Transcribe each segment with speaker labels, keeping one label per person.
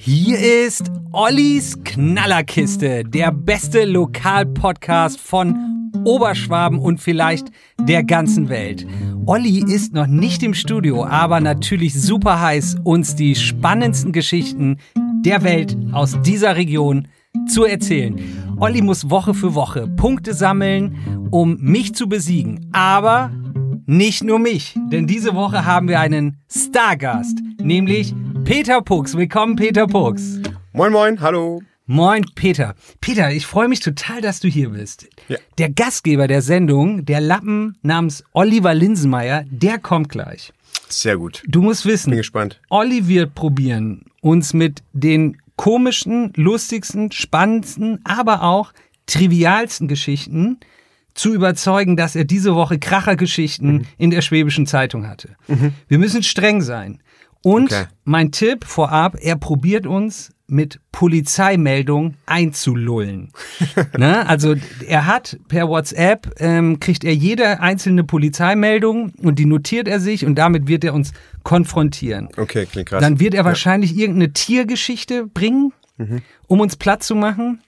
Speaker 1: Hier ist Ollis Knallerkiste, der beste Lokalpodcast von Oberschwaben und vielleicht der ganzen Welt. Olli ist noch nicht im Studio, aber natürlich super heiß, uns die spannendsten Geschichten der Welt aus dieser Region zu erzählen. Olli muss Woche für Woche Punkte sammeln, um mich zu besiegen. Aber nicht nur mich, denn diese Woche haben wir einen Stargast, nämlich Peter Pux. Willkommen, Peter Pux.
Speaker 2: Moin, moin, hallo.
Speaker 1: Moin, Peter. Peter, ich freue mich total, dass du hier bist.
Speaker 2: Ja.
Speaker 1: Der Gastgeber der Sendung, der Lappen namens Oliver Linsenmeier, der kommt gleich.
Speaker 2: Sehr gut.
Speaker 1: Du musst wissen,
Speaker 2: Bin gespannt.
Speaker 1: Olli wird probieren, uns mit den komischsten, lustigsten, spannendsten, aber auch trivialsten Geschichten zu überzeugen, dass er diese Woche Krachergeschichten
Speaker 2: Mhm.
Speaker 1: in der Schwäbischen Zeitung hatte. Wir müssen streng sein. Und
Speaker 2: Okay.
Speaker 1: mein Tipp vorab, er probiert uns mit Polizeimeldungen einzulullen. ne? Also er hat per WhatsApp, ähm, kriegt er jede einzelne Polizeimeldung und die notiert er sich und damit wird er uns konfrontieren.
Speaker 2: Okay, klingt krass.
Speaker 1: Dann wird er wahrscheinlich irgendeine Tiergeschichte bringen,
Speaker 2: Mhm.
Speaker 1: um uns platt zu machen.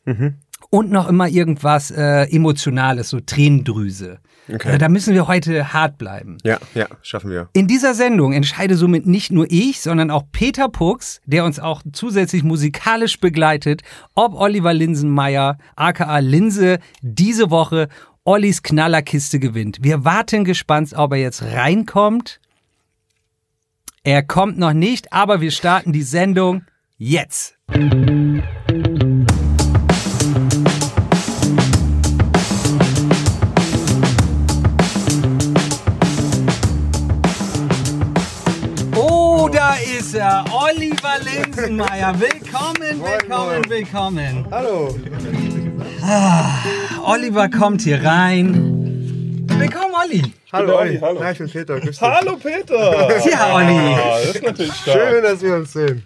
Speaker 1: Und noch immer irgendwas äh, Emotionales, so Tränendrüse.
Speaker 2: Okay.
Speaker 1: Also da müssen wir heute hart bleiben.
Speaker 2: ja, ja, schaffen wir.
Speaker 1: In dieser Sendung entscheide somit nicht nur ich, sondern auch Peter Pux, der uns auch zusätzlich musikalisch begleitet, ob Oliver Linsenmeier, aka Linse, diese Woche Ollis Knallerkiste gewinnt. Wir warten gespannt, ob er jetzt reinkommt. Er kommt noch nicht, aber wir starten die Sendung jetzt. Ist er, Oliver Linsenmeier. Willkommen, willkommen, willkommen.
Speaker 2: Hallo.
Speaker 1: Oliver kommt hier rein. Willkommen, Olli.
Speaker 2: Hallo, Olli.
Speaker 3: hallo.
Speaker 2: Ja, ich bin Peter. Grüß dich.
Speaker 3: Hallo Peter!
Speaker 1: Ja, Olli.
Speaker 3: Ah, das ist natürlich stark.
Speaker 2: Schön, dass wir uns sehen.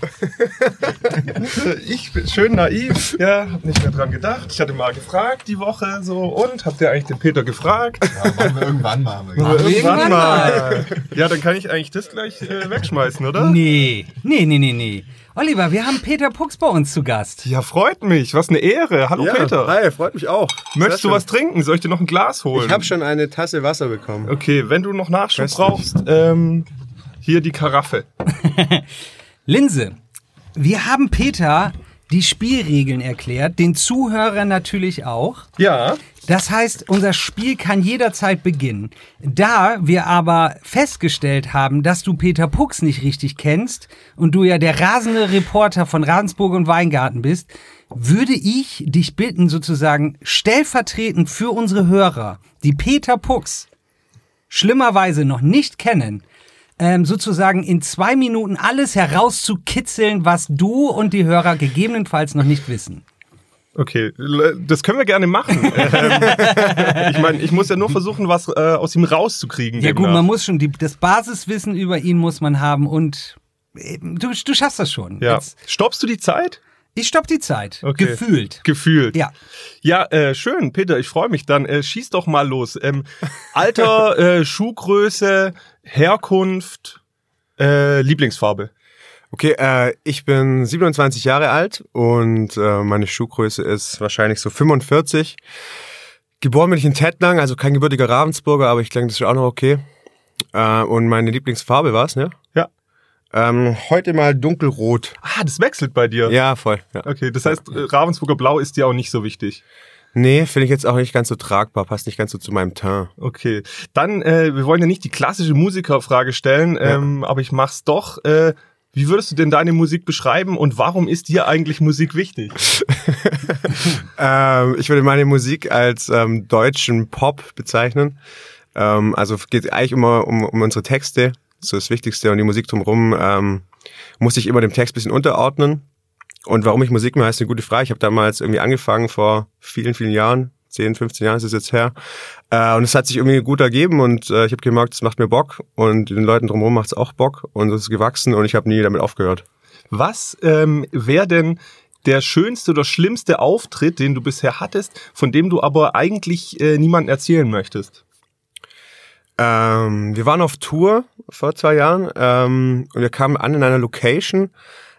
Speaker 3: Ich bin schön naiv, ja, hab nicht mehr dran gedacht. Ich hatte mal gefragt die Woche so und habt ihr eigentlich den Peter gefragt?
Speaker 4: Ja, machen wir irgendwann mal.
Speaker 3: Aber
Speaker 1: irgendwann mal.
Speaker 3: Ja, dann kann ich eigentlich das gleich äh, wegschmeißen, oder?
Speaker 1: Nee, nee, nee, nee, nee. Oliver, wir haben Peter Pux bei uns zu Gast.
Speaker 3: Ja, freut mich. Was eine Ehre. Hallo
Speaker 2: Ja,
Speaker 3: Peter.
Speaker 2: Hi, freut mich auch.
Speaker 3: Möchtest du was trinken? Soll ich dir noch ein Glas holen?
Speaker 2: Ich habe schon eine Tasse Wasser bekommen.
Speaker 3: Okay, wenn du noch Nachschub
Speaker 2: Köstlich.
Speaker 3: brauchst, ähm, hier die Karaffe.
Speaker 1: Linse, wir haben Peter die Spielregeln erklärt, den Zuhörern natürlich auch.
Speaker 3: Ja.
Speaker 1: Das heißt, unser Spiel kann jederzeit beginnen. Da wir aber festgestellt haben, dass du Peter Pux nicht richtig kennst und du ja der rasende Reporter von Ravensburg und Weingarten bist, würde ich dich bitten, sozusagen stellvertretend für unsere Hörer, die Peter Pux schlimmerweise noch nicht kennen, ähm, sozusagen in zwei Minuten alles herauszukitzeln, was du und die Hörer gegebenenfalls noch nicht wissen.
Speaker 3: Okay, das können wir gerne machen. ähm, ich meine, ich muss ja nur versuchen, was äh, aus ihm rauszukriegen.
Speaker 1: Ja gut,
Speaker 3: demnach.
Speaker 1: man muss schon, die, das Basiswissen über ihn muss man haben und äh, du, du schaffst das schon.
Speaker 3: Ja.
Speaker 1: Jetzt,
Speaker 3: Stoppst du die Zeit?
Speaker 1: Ich stopp die Zeit.
Speaker 3: Okay.
Speaker 1: Gefühlt.
Speaker 3: Gefühlt.
Speaker 1: Ja.
Speaker 3: Ja, äh, schön, Peter, ich freue mich. Dann äh, schieß doch mal los. Ähm, Alter, äh, Schuhgröße, Herkunft, äh, Lieblingsfarbe.
Speaker 2: Okay, äh, ich bin 27 Jahre alt und äh, meine Schuhgröße ist wahrscheinlich so 45. Geboren bin ich in Tettnang, also kein gebürtiger Ravensburger, aber ich denke, das ist auch noch okay. Äh, und meine Lieblingsfarbe war's, ne?
Speaker 3: Ja.
Speaker 2: Ähm, heute mal dunkelrot.
Speaker 3: Ah, das wechselt bei dir.
Speaker 2: Ja, voll. Ja.
Speaker 3: Okay, das heißt, äh, Ravensburger Blau ist dir auch nicht so wichtig.
Speaker 2: Nee, finde ich jetzt auch nicht ganz so tragbar, passt nicht ganz so zu meinem Teint.
Speaker 3: Okay, dann, äh, wir wollen ja nicht die klassische Musikerfrage stellen, ähm, aber ich mach's doch. Äh, wie würdest du denn deine Musik beschreiben und warum ist dir eigentlich Musik wichtig?
Speaker 2: Ähm, ich würde meine Musik als ähm, deutschen Pop bezeichnen. Ähm, also es geht eigentlich immer um, um unsere Texte, das ist das Wichtigste und die Musik drumherum ähm, muss ich immer dem Text bisschen unterordnen. Und warum ich Musik mache, ist eine gute Frage. Ich habe damals irgendwie angefangen vor vielen, vielen Jahren, 10, 15 Jahren ist es jetzt her. Äh, und es hat sich irgendwie gut ergeben und äh, ich habe gemerkt, es macht mir Bock und den Leuten drumherum macht es auch Bock und es ist gewachsen und ich habe nie damit aufgehört.
Speaker 3: Was ähm, wäre denn der schönste oder schlimmste Auftritt, den du bisher hattest, von dem du aber eigentlich äh, niemandem erzählen möchtest?
Speaker 2: Ähm, wir waren auf Tour vor zwei Jahren ähm, und wir kamen an in einer Location,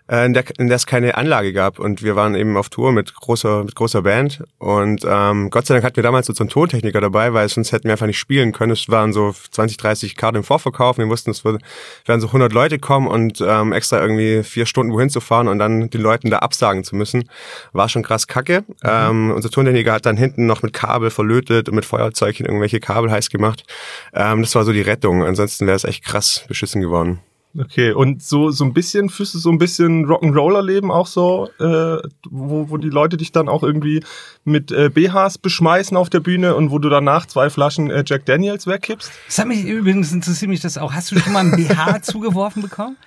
Speaker 2: in, der, in der es keine Anlage gab. Und wir waren eben auf Tour mit großer, mit großer Band. Und ähm, Gott sei Dank hatten wir damals so einen Tontechniker dabei, weil sonst hätten wir einfach nicht spielen können. Es waren so 20, 30 Karten im Vorverkauf. Wir wussten, es würde, werden so 100 Leute kommen und ähm, extra irgendwie vier Stunden wohin zu fahren und dann den Leuten da absagen zu müssen, war schon krass kacke. Mhm. Ähm, unser Tontechniker hat dann hinten noch mit Kabel verlötet und mit Feuerzeug irgendwelche Kabel heiß gemacht. Ähm, das war so die Rettung. Ansonsten wäre es echt krass beschissen geworden.
Speaker 3: Okay, und so, so ein bisschen, fühlst du so ein bisschen Rock'n'Roller-Leben auch so, äh, wo, wo die Leute dich dann auch irgendwie mit äh, BHs beschmeißen auf der Bühne und wo du danach zwei Flaschen äh, Jack Daniels wegkippst?
Speaker 1: Das hat mich übrigens interessiert mich das auch. Hast du schon mal ein BH zugeworfen bekommen?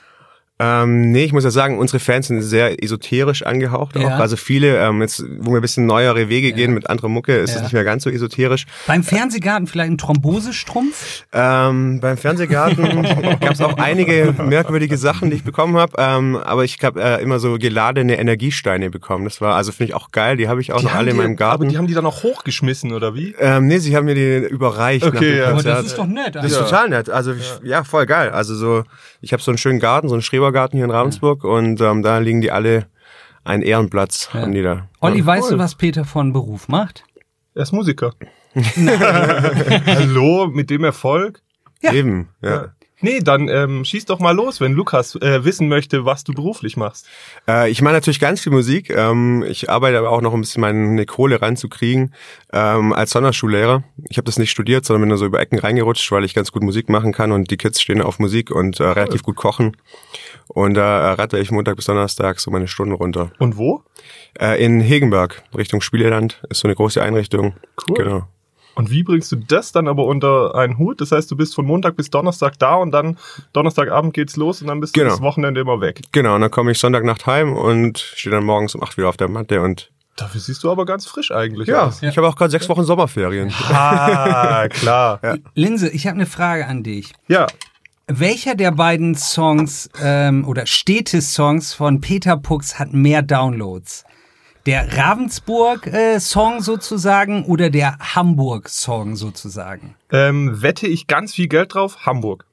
Speaker 2: Ähm, nee, ich muss ja sagen, unsere Fans sind sehr esoterisch angehaucht auch.
Speaker 1: Ja.
Speaker 2: Also viele, ähm, jetzt, wo wir ein bisschen neuere Wege gehen mit anderer Mucke, ist es
Speaker 1: Ja.
Speaker 2: nicht mehr ganz so esoterisch.
Speaker 1: Beim Fernsehgarten vielleicht ein Thrombosestrumpf?
Speaker 2: Ähm, beim Fernsehgarten gab es auch einige merkwürdige Sachen, die ich bekommen habe. Ähm, aber ich habe äh, immer so geladene Energiesteine bekommen. Das war, also finde ich auch geil. Die habe ich auch noch
Speaker 3: haben
Speaker 2: alle in
Speaker 3: die-
Speaker 2: meinem Garten.
Speaker 3: Aber die haben die dann auch hochgeschmissen, oder wie?
Speaker 2: ähm, nee, sie haben mir die überreicht. nach
Speaker 3: Okay,
Speaker 2: dem
Speaker 3: ja.
Speaker 1: Aber
Speaker 2: Konzert.
Speaker 1: das ist doch nett.
Speaker 2: Das ist
Speaker 1: Also.
Speaker 2: total nett. Also ich, ja. voll geil. Also so, ich habe so einen schönen Garten, so einen Schrebergarten hier in Ravensburg und ähm, da liegen die alle einen Ehrenplatz haben die da.
Speaker 1: Olli,
Speaker 2: ja.
Speaker 1: weißt du, was Peter von Beruf macht?
Speaker 3: Er ist Musiker. Hallo, mit dem Erfolg?
Speaker 1: Ja.
Speaker 2: Eben, ja.
Speaker 3: Nee, dann ähm, schieß doch mal los, wenn Lukas äh, wissen möchte, was du beruflich machst.
Speaker 2: Äh, ich mache natürlich ganz viel Musik. Ähm, ich arbeite aber auch noch ein bisschen meine Kohle ranzukriegen ähm, als Sonderschullehrer. Ich habe das nicht studiert, sondern bin da so über Ecken reingerutscht, weil ich ganz gut Musik machen kann und die Kids stehen auf Musik und äh, relativ gut kochen. Und da äh, ratte ich Montag bis Donnerstag so meine Stunden runter.
Speaker 3: Und wo?
Speaker 2: Äh, in Hegenberg, Richtung Spieleland, ist so eine große Einrichtung.
Speaker 3: Cool.
Speaker 2: Genau.
Speaker 3: Und wie bringst du das dann aber unter einen Hut? Das heißt, du bist von Montag bis Donnerstag da und dann Donnerstagabend geht's los und dann bist du
Speaker 2: Genau.
Speaker 3: das Wochenende immer weg.
Speaker 2: Genau, und dann komme ich Sonntagnacht heim und stehe dann morgens um acht wieder auf der Matte und
Speaker 3: Dafür siehst du aber ganz frisch eigentlich
Speaker 2: ja,
Speaker 3: aus.
Speaker 2: ich habe auch gerade sechs Wochen Sommerferien.
Speaker 3: Ah, klar. Ja.
Speaker 1: Linse, ich habe eine Frage an dich.
Speaker 3: ja.
Speaker 1: Welcher der beiden Songs ähm, oder Städte-Songs von Peter Pux hat mehr Downloads? Der Ravensburg-Song sozusagen oder der Hamburg-Song sozusagen?
Speaker 3: Ähm, wette ich ganz viel Geld drauf? Hamburg.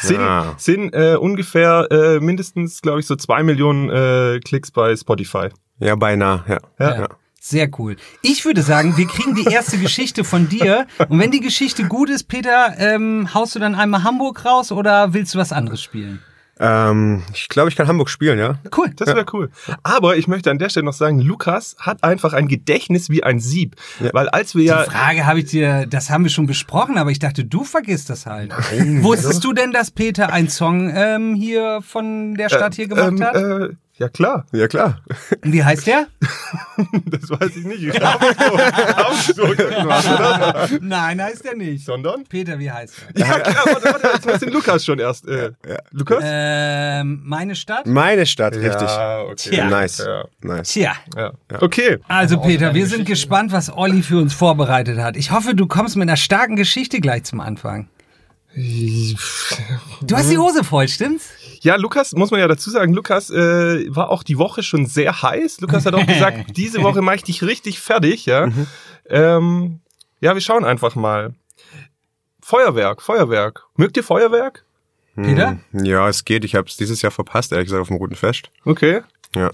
Speaker 3: Sind,
Speaker 2: Ah.
Speaker 3: sind äh, ungefähr äh, mindestens, glaube ich, so zwei Millionen äh, Klicks bei Spotify.
Speaker 2: Ja, beinahe, ja.
Speaker 3: Ja.
Speaker 2: ja.
Speaker 1: Sehr cool. Ich würde sagen, wir kriegen die erste Geschichte von dir. Und wenn die Geschichte gut ist, Peter, ähm, haust du dann einmal Hamburg raus oder willst du was anderes spielen?
Speaker 2: Ähm, ich glaube, ich kann Hamburg spielen, ja.
Speaker 1: Cool.
Speaker 3: Das wäre cool. Aber ich möchte an der Stelle noch sagen, Lukas hat einfach ein Gedächtnis wie ein Sieb. Weil als wir ja...
Speaker 1: Die Frage habe ich dir, das haben wir schon besprochen, aber ich dachte, du vergisst das halt. Wusstest du denn, dass Peter einen Song ähm, hier von der Stadt hier gemacht
Speaker 3: ähm,
Speaker 1: hat?
Speaker 3: Äh, ja klar,
Speaker 2: Ja, klar.
Speaker 1: Und Wie heißt der?
Speaker 3: das weiß ich nicht. Ich glaube, so?
Speaker 1: Nein, heißt er nicht.
Speaker 3: Sondern?
Speaker 1: Peter, wie heißt er?
Speaker 3: Ja klar, warte, warte, jetzt weiß den Lukas schon erst. Äh, Lukas?
Speaker 1: Ähm, meine Stadt?
Speaker 2: Meine Stadt, richtig.
Speaker 3: Ja, okay.
Speaker 1: Tja.
Speaker 2: Nice.
Speaker 3: Ja.
Speaker 2: Nice.
Speaker 1: Tja.
Speaker 3: Ja. Okay.
Speaker 1: Also Peter, wir sind gespannt, was Olli für uns vorbereitet hat. Ich hoffe, du kommst mit einer starken Geschichte gleich zum Anfang. Du hast die Hose voll, stimmt's?
Speaker 3: Ja, Lukas, muss man ja dazu sagen, Lukas äh, war auch die Woche schon sehr heiß. Lukas hat auch gesagt, diese Woche mache ich dich richtig fertig, ja. Ähm, ja, wir schauen einfach mal. Feuerwerk, Feuerwerk. Mögt ihr Feuerwerk?
Speaker 1: Peter?
Speaker 2: Ja, es geht. Ich habe es dieses Jahr verpasst, ehrlich gesagt, auf dem Roten Fest.
Speaker 3: Okay.
Speaker 2: Ja.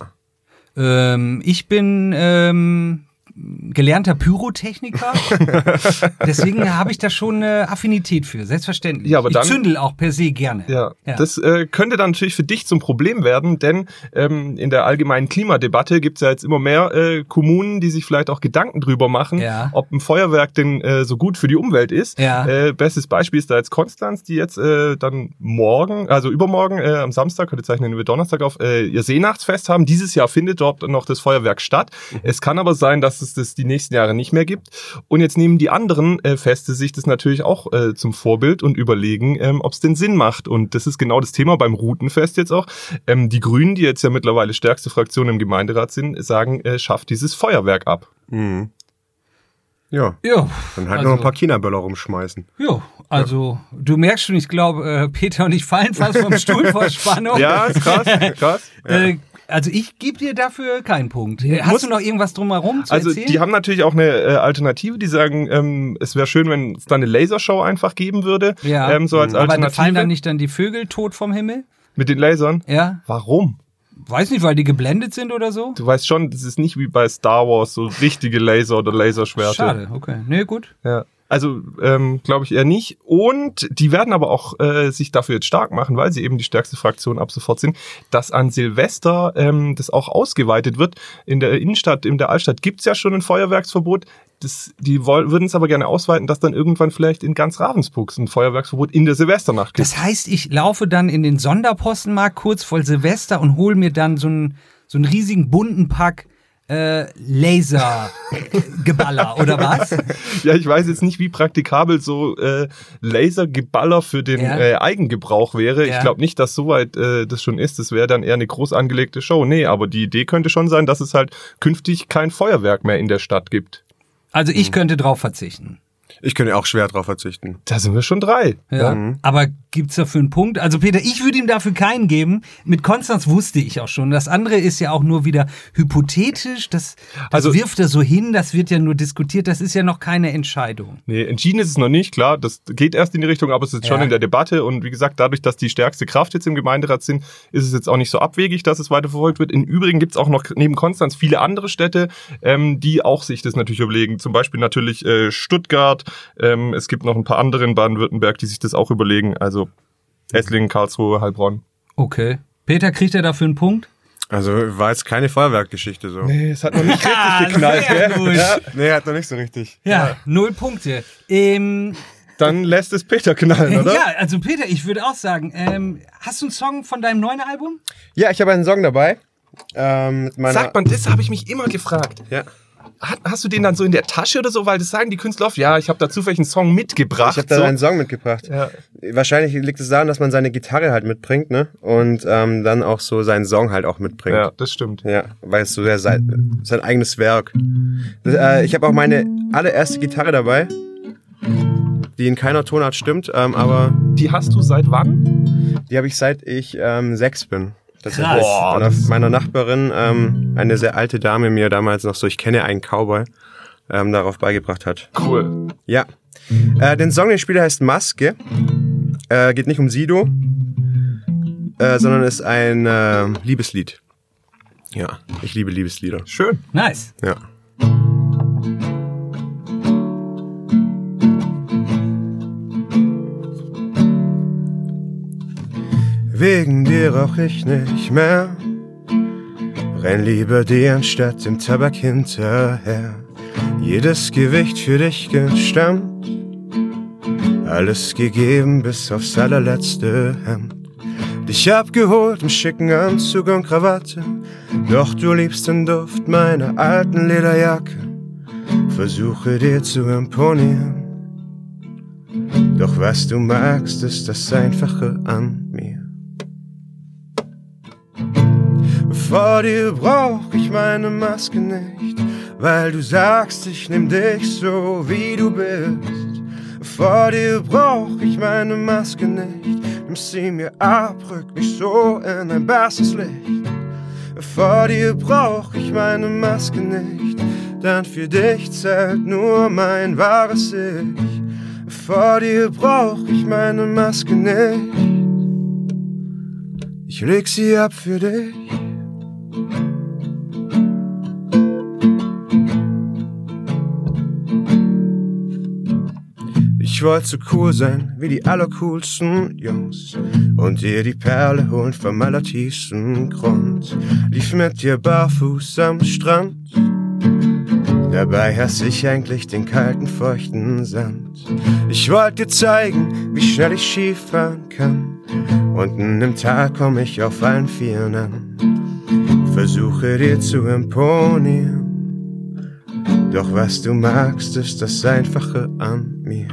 Speaker 1: Ähm, ich bin ähm, gelernter Pyrotechniker. Deswegen habe ich da schon eine Affinität für, selbstverständlich.
Speaker 3: Ja, aber dann-
Speaker 1: ich zündel auch per se gerne.
Speaker 3: Ja,
Speaker 1: Ja.
Speaker 3: das äh, könnte dann natürlich für dich zum Problem werden, denn ähm, in der allgemeinen Klimadebatte gibt es ja jetzt immer mehr äh, Kommunen, die sich vielleicht auch Gedanken drüber machen,
Speaker 1: Ja.
Speaker 3: ob ein Feuerwerk denn äh, so gut für die Umwelt ist.
Speaker 1: Ja.
Speaker 3: Äh, bestes Beispiel ist da jetzt Konstanz, die jetzt äh, dann morgen, also übermorgen äh, am Samstag, heute zeichnen wir Donnerstag auf, ihr Seenachtsfest haben. Dieses Jahr findet dort noch das Feuerwerk statt. Es kann aber sein, dass es das die nächsten Jahre nicht mehr gibt. Und jetzt nehmen die anderen äh, Feste sich das natürlich auch äh, zum Vorbild und überlegen, ähm, ob es denn Sinn macht. Und das ist genau das Thema beim Routenfest jetzt auch. Ähm, die Grünen, die jetzt ja mittlerweile stärkste Fraktion im Gemeinderat sind, sagen, äh, schafft dieses Feuerwerk ab.
Speaker 2: Mhm. Ja.
Speaker 1: Ja.
Speaker 2: Dann halt
Speaker 1: also,
Speaker 2: noch ein paar China-Böller rumschmeißen.
Speaker 1: Ja, also du merkst schon, ich glaube, äh, Peter und ich fallen fast vom Stuhl vor Spannung.
Speaker 3: Ja, ist krass, krass.
Speaker 1: Äh, also ich gebe dir dafür keinen Punkt. Hast
Speaker 3: Muss-
Speaker 1: du noch irgendwas drumherum zu
Speaker 3: Also
Speaker 1: erzählen?
Speaker 3: die haben natürlich auch eine äh, Alternative, die sagen, ähm, es wäre schön, wenn es da eine Lasershow einfach geben würde.
Speaker 1: ja.
Speaker 3: Ähm, so als
Speaker 1: Aber da
Speaker 3: Alternative.
Speaker 1: fallen dann nicht dann die Vögel tot vom Himmel?
Speaker 3: Mit den Lasern.
Speaker 1: Ja.
Speaker 3: Warum?
Speaker 1: Weiß nicht, weil die geblendet sind oder so?
Speaker 3: Du weißt schon, das ist nicht wie bei Star Wars so richtige Laser oder Laserschwerte.
Speaker 1: Schade, okay. Nee, gut.
Speaker 3: Ja. Also ähm, glaube ich eher nicht. Und die werden aber auch äh, sich dafür jetzt stark machen, weil sie eben die stärkste Fraktion ab sofort sind, dass an Silvester ähm, das auch ausgeweitet wird. In der Innenstadt, in der Altstadt gibt's ja schon ein Feuerwerksverbot. Das, die würden es aber gerne ausweiten, dass dann irgendwann vielleicht in ganz Ravensburg ein Feuerwerksverbot in der Silvesternacht gibt.
Speaker 1: Das heißt, ich laufe dann in den Sonderpostenmarkt kurz vor Silvester und hole mir dann so einen, so einen riesigen bunten Pack äh, Lasergeballer oder was?
Speaker 3: Ja, ich weiß jetzt nicht, wie praktikabel so äh, Lasergeballer für den
Speaker 1: Ja.
Speaker 3: äh, Eigengebrauch wäre.
Speaker 1: Ja.
Speaker 3: Ich glaube nicht, dass soweit äh, das schon ist. Das wäre dann eher eine groß angelegte Show. Nee, aber die Idee könnte schon sein, dass es halt künftig kein Feuerwerk mehr in der Stadt gibt.
Speaker 1: Also ich könnte drauf verzichten.
Speaker 2: Ich könnte auch schwer drauf verzichten.
Speaker 3: Da sind wir schon drei.
Speaker 1: Ja. Aber gibt's dafür einen Punkt? Also Peter, ich würde ihm dafür keinen geben. Mit Konstanz wusste ich auch schon. Das andere ist ja auch nur wieder hypothetisch. Das, das
Speaker 3: Also-
Speaker 1: wirft er so hin. Das wird ja nur diskutiert. Das ist ja noch keine Entscheidung.
Speaker 3: Nee, entschieden ist es noch nicht, klar, das geht erst in die Richtung, aber es ist schon
Speaker 1: Ja.
Speaker 3: in der Debatte und wie gesagt, dadurch, dass die stärkste Kraft jetzt im Gemeinderat sind, ist es jetzt auch nicht so abwegig, dass es weiterverfolgt wird. Im Übrigen gibt es auch noch neben Konstanz viele andere Städte, ähm, die auch sich das natürlich überlegen. Zum Beispiel natürlich äh, Stuttgart, ähm, es gibt noch ein paar andere in Baden-Württemberg, die sich das auch überlegen, also Esslingen, Karlsruhe, Heilbronn.
Speaker 1: Okay. Peter, kriegt er dafür einen Punkt?
Speaker 2: Also war jetzt keine Feuerwerkgeschichte so.
Speaker 3: Nee, es hat noch nicht
Speaker 1: Ah,
Speaker 3: richtig geknallt,
Speaker 1: sehr
Speaker 3: gell? Ja,
Speaker 2: Nee, hat noch nicht so richtig.
Speaker 1: Ja, null Punkte. Ähm,
Speaker 3: dann lässt es Peter knallen, oder?
Speaker 1: ja, also Peter, ich würde auch sagen, ähm, hast du einen Song von deinem neuen Album?
Speaker 2: Ja, ich habe einen Song dabei. Ähm,
Speaker 3: Sagt man, das habe ich mich immer gefragt.
Speaker 2: Ja.
Speaker 3: Hast du den dann so in der Tasche oder so? Weil das sagen die Künstler oft, ja, ich habe da zufällig einen Song mitgebracht.
Speaker 2: Ich habe da
Speaker 3: so.
Speaker 2: einen Song mitgebracht.
Speaker 3: Ja.
Speaker 2: Wahrscheinlich liegt es daran, dass man seine Gitarre halt mitbringt, ne? Und ähm, dann auch so seinen Song halt auch mitbringt.
Speaker 3: ja, das stimmt.
Speaker 2: Ja, weil es so sehr sein, sein eigenes Werk. Das, äh, ich habe auch meine allererste Gitarre dabei, die in keiner Tonart stimmt, ähm, aber
Speaker 3: Die hast du seit wann?
Speaker 2: die habe ich seit ich ähm, sechs bin. Tatsächlich.
Speaker 1: Krass.
Speaker 2: Meiner,
Speaker 3: das-
Speaker 2: meiner Nachbarin, ähm, eine sehr alte Dame mir damals noch so, ich kenne einen Cowboy, ähm, darauf beigebracht hat.
Speaker 3: Cool.
Speaker 2: Ja. Äh, den Song, den Spieler heißt Maske. Äh, geht nicht um Sido, äh, sondern ist ein äh, Liebeslied. Ja, ich liebe Liebeslieder.
Speaker 3: Schön.
Speaker 1: Nice.
Speaker 2: Ja. Wegen dir rauch ich nicht mehr. Renn lieber dir anstatt dem Tabak hinterher. Jedes Gewicht für dich gestemmt. Alles gegeben bis aufs allerletzte Hemd. Dich abgeholt im schicken Anzug und Krawatte. Doch du liebst den Duft meiner alten Lederjacke. Versuche dir zu imponieren. Doch was du magst, ist das Einfache an Vor dir brauch ich meine Maske nicht, weil du sagst, ich nehm dich so wie du bist. Vor dir brauch ich meine Maske nicht, nimm sie mir ab, rück mich so in ein besseres Licht. Vor dir brauch ich meine Maske nicht, denn für dich zählt nur mein wahres Ich. Vor dir brauch ich meine Maske nicht, ich leg sie ab für dich. Ich wollte so cool sein wie die allercoolsten Jungs und dir die Perle holen vom allertiefsten Grund. Lief mit dir barfuß am Strand. Dabei hasse ich eigentlich den kalten, feuchten Sand. Ich wollte dir zeigen, wie schnell ich Skifahren kann. Unten im Tal komm ich auf allen Vieren an. Versuche dir zu imponieren. Doch was du magst, ist das Einfache an mir.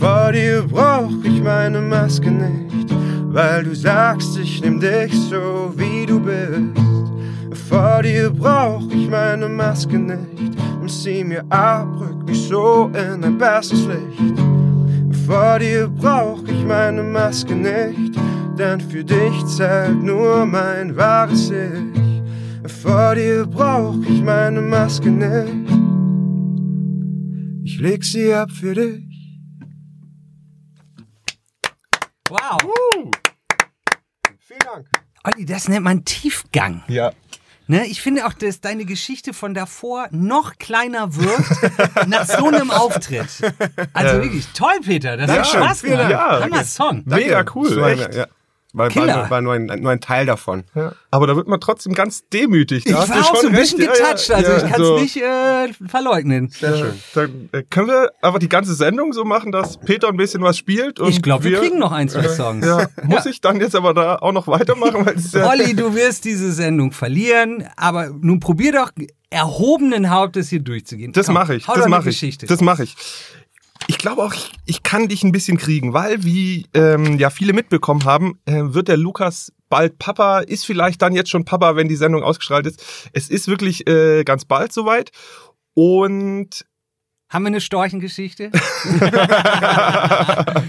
Speaker 2: Vor dir brauch ich meine Maske nicht, weil du sagst, ich nehm dich so wie du bist. Vor dir brauch ich meine Maske nicht,
Speaker 4: und sieh mir ab, rück mich so in ein besseres Licht. Vor dir brauch ich meine Maske nicht, denn für dich zählt nur mein wahres Ich. Vor dir brauch ich meine Maske nicht, ich leg sie ab für dich.
Speaker 1: Wow.
Speaker 2: Vielen Dank.
Speaker 1: Olli, das nennt man Tiefgang.
Speaker 3: Ja.
Speaker 1: Ne, ich finde auch, dass deine Geschichte von davor noch kleiner wirkt nach so einem Auftritt. Also wirklich toll, Peter. Das hat
Speaker 2: Dankeschön.
Speaker 1: Spaß
Speaker 2: Vielen
Speaker 1: gemacht.
Speaker 3: Dank.
Speaker 1: Hammer Song.
Speaker 3: Mega cool, echt.
Speaker 2: Ja, war,
Speaker 1: Killer.
Speaker 2: war, war nur, ein, nur ein Teil davon.
Speaker 3: Ja. Aber da wird man trotzdem ganz demütig. Da
Speaker 1: Ich
Speaker 3: hast
Speaker 1: war auch
Speaker 3: schon
Speaker 1: so ein bisschen
Speaker 3: recht. Ja,
Speaker 1: getoucht,
Speaker 3: ja,
Speaker 1: also
Speaker 3: ja,
Speaker 1: ich kann es
Speaker 3: so.
Speaker 1: nicht äh, verleugnen.
Speaker 2: Sehr schön.
Speaker 3: Dann äh, können wir aber die ganze Sendung so machen, dass Peter ein bisschen was spielt. Und
Speaker 1: Ich glaube, wir kriegen noch ein, zwei Songs.
Speaker 3: Ja, muss ich dann jetzt aber da auch noch weitermachen? Weil ja,
Speaker 1: Olli, du wirst diese Sendung verlieren, aber nun probier doch erhobenen Hauptes hier durchzugehen.
Speaker 3: Das mache ich.
Speaker 1: Hau
Speaker 3: Das mache ich.
Speaker 1: Geschichte.
Speaker 3: Das mache ich. Ich glaube auch, ich, ich kann dich ein bisschen kriegen, weil wie ähm, ja viele mitbekommen haben, äh, wird der Lukas bald Papa, ist vielleicht dann jetzt schon Papa, wenn die Sendung ausgestrahlt ist. Es ist wirklich äh, ganz bald soweit. Und
Speaker 1: Haben wir eine Storchengeschichte?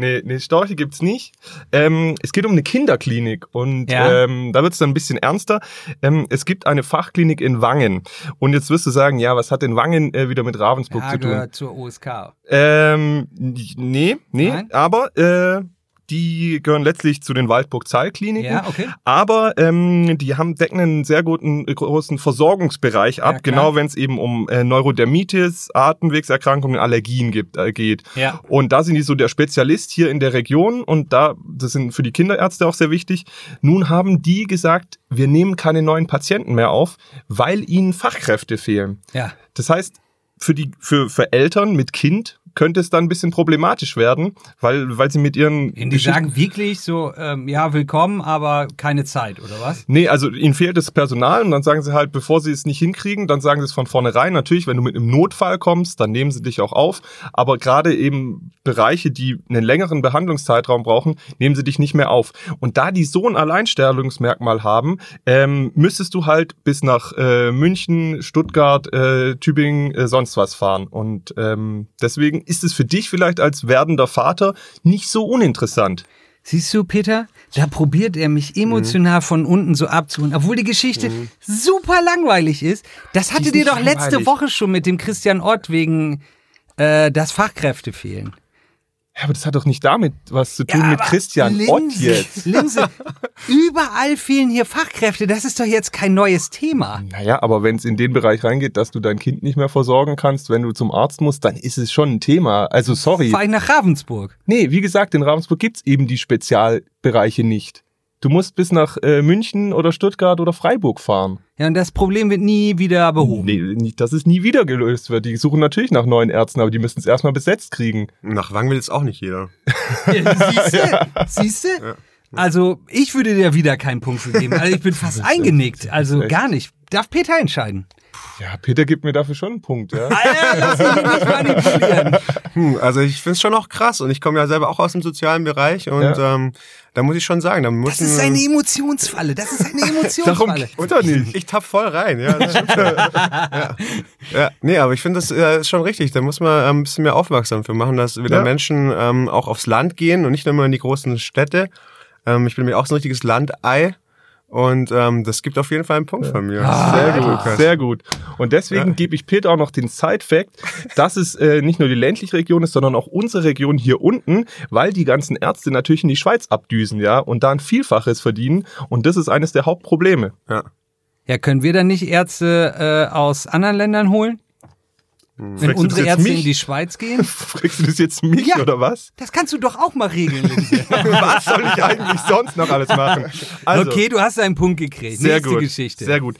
Speaker 3: nee, nee, Storche gibt's nicht. Ähm, es geht um eine Kinderklinik und
Speaker 1: Ja.
Speaker 3: ähm, da wird's dann ein bisschen ernster. Ähm, es gibt eine Fachklinik in Wangen. Und jetzt wirst du sagen, ja, was hat denn Wangen äh, wieder mit Ravensburg
Speaker 1: ja,
Speaker 3: zu tun?
Speaker 1: zur OSK.
Speaker 3: Ähm, nee, nee,
Speaker 1: Nein?
Speaker 3: aber äh, die gehören letztlich zu den Waldburg-Zeil-Kliniken.
Speaker 1: Ja, okay.
Speaker 3: Aber ähm, die haben decken einen sehr guten äh, großen Versorgungsbereich ab,
Speaker 1: Ja,
Speaker 3: genau wenn es eben um äh, Neurodermitis, Atemwegserkrankungen, Allergien gibt, äh, geht.
Speaker 1: Ja.
Speaker 3: Und da sind die so der Spezialist hier in der Region und da, das sind für die Kinderärzte auch sehr wichtig. Nun haben die gesagt, wir nehmen keine neuen Patienten mehr auf, weil ihnen Fachkräfte fehlen.
Speaker 1: Ja.
Speaker 3: Das heißt, für die, für, für Eltern mit Kind könnte es dann ein bisschen problematisch werden, weil, weil sie mit ihren
Speaker 1: Die sagen wirklich so, ähm, ja, willkommen, aber keine Zeit, oder was?
Speaker 3: Nee, also ihnen fehlt das Personal und dann sagen sie halt, bevor sie es nicht hinkriegen, dann sagen sie es von vornherein. Natürlich, wenn du mit einem Notfall kommst, dann nehmen sie dich auch auf. Aber gerade eben Bereiche, die einen längeren Behandlungszeitraum brauchen, nehmen sie dich nicht mehr auf. Und da die so ein Alleinstellungsmerkmal haben, ähm, müsstest du halt bis nach äh, München, Stuttgart, äh, Tübingen, äh, sonst was fahren. Und ähm, deswegen ist es für dich vielleicht als werdender Vater nicht so uninteressant.
Speaker 1: Siehst du, Peter? Da probiert er mich emotional von unten so abzuholen, obwohl die Geschichte super langweilig ist. Das hatte dir doch letzte
Speaker 2: langweilig.
Speaker 1: Woche schon mit dem Christian Ott wegen äh, das Fachkräfte fehlen.
Speaker 3: Ja, aber das hat doch nicht damit was zu tun mit
Speaker 1: aber
Speaker 3: Christian
Speaker 1: Linse,
Speaker 3: Ott jetzt.
Speaker 1: Linse, überall fehlen hier Fachkräfte. Das ist doch jetzt kein neues Thema.
Speaker 3: Naja, aber wenn es in den Bereich reingeht, dass du dein Kind nicht mehr versorgen kannst, wenn du zum Arzt musst, dann ist es schon ein Thema. Also sorry.
Speaker 1: Fahr ich nach Ravensburg.
Speaker 3: Nee, wie gesagt, in Ravensburg gibt's eben die Spezialbereiche nicht. Du musst bis nach äh, München oder Stuttgart oder Freiburg fahren.
Speaker 1: Ja, und das Problem wird nie wieder behoben.
Speaker 3: Nee, nicht, dass es nie wieder gelöst wird. Die suchen natürlich nach neuen Ärzten, aber die müssen es erstmal besetzt kriegen.
Speaker 2: Nach Wangen will jetzt auch nicht jeder.
Speaker 1: Siehste? Siehste? Also, ich würde dir wieder keinen Punkt für geben. Also, ich bin fast eingenickt. Also, gar nicht. Darf Peter entscheiden?
Speaker 3: Ja, Peter gibt mir dafür schon einen Punkt, ja.
Speaker 1: Alter, lass dich hier nicht manipulieren.
Speaker 2: Hm, also ich finde es schon auch krass und ich komme ja selber auch aus dem sozialen Bereich und
Speaker 3: Ja.
Speaker 2: ähm, da muss ich schon sagen, da muss
Speaker 1: Das ist eine Emotionsfalle. Das ist eine
Speaker 3: Darum
Speaker 1: Emotionsfalle.
Speaker 3: doch nicht.
Speaker 2: ich, ich tapp voll rein, ja. Das stimmt. ja. ja. Nee, aber ich finde, das äh, ist schon richtig. Da muss man ein bisschen mehr aufmerksam für machen, dass wieder
Speaker 3: Ja.
Speaker 2: Menschen ähm, auch aufs Land gehen und nicht nur immer in die großen Städte. Ähm, ich bin mir auch so ein richtiges Landei und ähm, das gibt auf jeden Fall einen Punkt von mir.
Speaker 3: Sehr gut,
Speaker 2: Lukas.
Speaker 3: sehr gut. Und deswegen
Speaker 2: Ja.
Speaker 3: gebe ich Peter auch noch den Side-Fact, dass es äh, nicht nur die ländliche Region ist, sondern auch unsere Region hier unten, weil die ganzen Ärzte natürlich in die Schweiz abdüsen, ja, und da ein Vielfaches verdienen. Und das ist eines der Hauptprobleme.
Speaker 2: Ja.
Speaker 1: Ja, können wir dann nicht Ärzte äh, aus anderen Ländern holen? Wenn
Speaker 3: Fragst
Speaker 1: unsere Ärzte
Speaker 3: mich?
Speaker 1: in die Schweiz gehen?
Speaker 3: Fragst du das jetzt mich
Speaker 1: Ja.
Speaker 3: oder was?
Speaker 1: Das kannst du doch auch mal regeln.
Speaker 3: Was soll ich eigentlich sonst noch alles machen? Also,
Speaker 1: okay, du hast einen Punkt gekriegt.
Speaker 3: sehr
Speaker 1: Nächste
Speaker 3: gut.
Speaker 1: Geschichte.
Speaker 3: Sehr gut.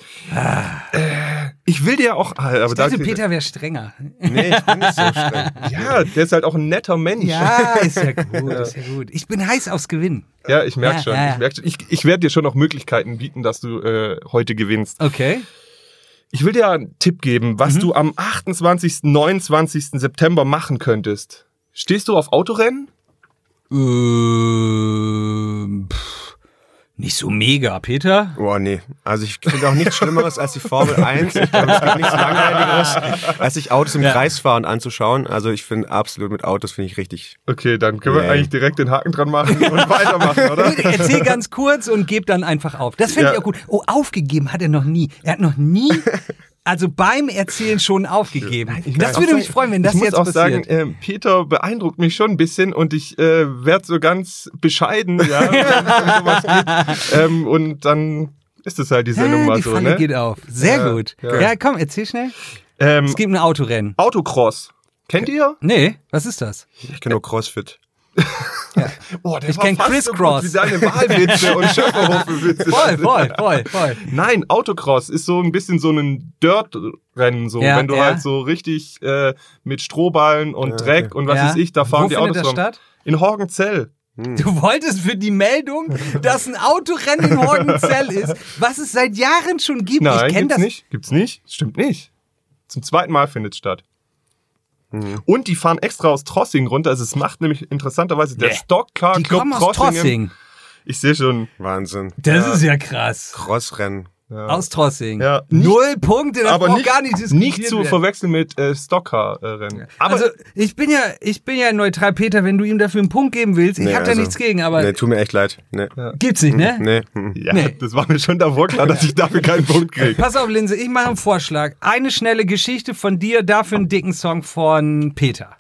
Speaker 3: Äh, ich will dir auch, ah, aber
Speaker 1: Ich
Speaker 3: da,
Speaker 1: dachte, Peter wäre strenger.
Speaker 2: Nee, ich bin nicht so streng.
Speaker 3: ja, der ist halt auch ein netter Mensch.
Speaker 1: Ja, ist ja gut, ist ja gut. Ich bin heiß aufs Gewinnen.
Speaker 3: Ja, ich merke
Speaker 1: Ja,
Speaker 3: schon.
Speaker 1: ja, ja.
Speaker 3: Ich, merk schon. ich, ich werde dir schon noch Möglichkeiten bieten, dass du äh, heute gewinnst.
Speaker 1: Okay.
Speaker 3: Ich will dir einen Tipp geben, was
Speaker 1: Mhm.
Speaker 3: du am 28., 29. September machen könntest. Stehst du auf Autorennen?
Speaker 1: Ähm, pff, Nicht so mega, Peter.
Speaker 2: Boah, nee. Also ich finde auch nichts Schlimmeres als die Formel 1. Ich glaube, es gibt nichts Langweiligeres, als sich Autos im
Speaker 1: Ja.
Speaker 2: Kreis fahren anzuschauen. Also ich finde absolut mit Autos finde ich richtig.
Speaker 3: Okay, dann können wir
Speaker 2: Nee.
Speaker 3: eigentlich direkt den Haken dran machen und weitermachen, oder?
Speaker 1: Erzähl ganz kurz und geb dann einfach auf. Das finde
Speaker 3: Ja.
Speaker 1: ich auch gut. Oh, aufgegeben hat er noch nie. Er hat noch nie, also beim Erzählen schon aufgegeben. Das würde mich freuen, wenn das
Speaker 3: ich muss
Speaker 1: jetzt
Speaker 3: auch
Speaker 1: passiert.
Speaker 3: sagen, ähm, Peter beeindruckt mich schon ein bisschen und ich äh, werde so ganz bescheiden, ja. Ähm, und dann ist es halt die Sendung
Speaker 1: Ah,
Speaker 3: mal
Speaker 1: die
Speaker 3: so,
Speaker 1: Pfanne
Speaker 3: ne?
Speaker 1: geht auf. Sehr gut.
Speaker 3: ja.
Speaker 1: Ja. komm, erzähl schnell.
Speaker 3: Ähm,
Speaker 1: Es gibt ein Autorennen.
Speaker 3: Autocross. Kennt ihr?
Speaker 1: Nee, was ist das?
Speaker 2: Ich kenne nur CrossFit.
Speaker 3: Oh, der
Speaker 1: Ich
Speaker 3: war
Speaker 1: kenn
Speaker 3: fast
Speaker 1: Crisscross.
Speaker 3: so wie deine Wahlwitze und Schöpferhofe-Witze.
Speaker 1: Voll, voll, voll, voll.
Speaker 3: Nein, Autocross ist so ein bisschen so ein Dirt-Rennen, so
Speaker 1: Ja,
Speaker 3: wenn du
Speaker 1: ja.
Speaker 3: halt so richtig äh, mit Strohballen und
Speaker 2: Ja,
Speaker 3: Dreck
Speaker 2: okay.
Speaker 3: und was
Speaker 1: Ja.
Speaker 3: weiß ich, da fahren
Speaker 1: Wo
Speaker 3: die Autos
Speaker 1: das
Speaker 3: rum.
Speaker 1: statt?
Speaker 3: In Horgenzell.
Speaker 1: Du wolltest für die Meldung, dass ein Autorennen in Horgenzell ist, was es seit Jahren schon gibt.
Speaker 3: Nein,
Speaker 1: ich kenne
Speaker 3: gibt's
Speaker 1: das.
Speaker 3: nicht. Gibt's nicht. Stimmt nicht. Zum zweiten Mal findet statt. Und die fahren extra aus Trossing runter. Also es macht nämlich interessanterweise der
Speaker 1: Nee.
Speaker 3: Stockcar
Speaker 1: Die
Speaker 3: Club Trossingen.
Speaker 1: Trossing.
Speaker 3: Ich sehe schon.
Speaker 2: Wahnsinn.
Speaker 1: Das ist ja krass.
Speaker 2: Crossrennen.
Speaker 1: Aus Trossing.
Speaker 3: Ja, nicht-
Speaker 1: Null Punkte, das
Speaker 3: aber
Speaker 1: braucht
Speaker 3: nicht,
Speaker 1: gar nicht diskutiert
Speaker 3: nicht zu
Speaker 1: werden.
Speaker 3: verwechseln mit äh, Stockcar-Rennen. aber
Speaker 1: also ich bin ja, ich bin ja neutral, Peter, wenn du ihm dafür einen Punkt geben willst. Ich
Speaker 2: Nee,
Speaker 1: hab da
Speaker 2: also-
Speaker 1: nichts gegen, aber
Speaker 2: Nee, tut mir echt leid. Nee.
Speaker 1: gibt's nicht, ne?
Speaker 2: Nee. hm.
Speaker 3: ja,
Speaker 1: nee.
Speaker 3: das war mir schon davor klar, dass ich dafür keinen Punkt kriege.
Speaker 1: Pass auf, Linse, ich mache einen Vorschlag. Eine schnelle Geschichte von dir, dafür einen dicken Song von Peter.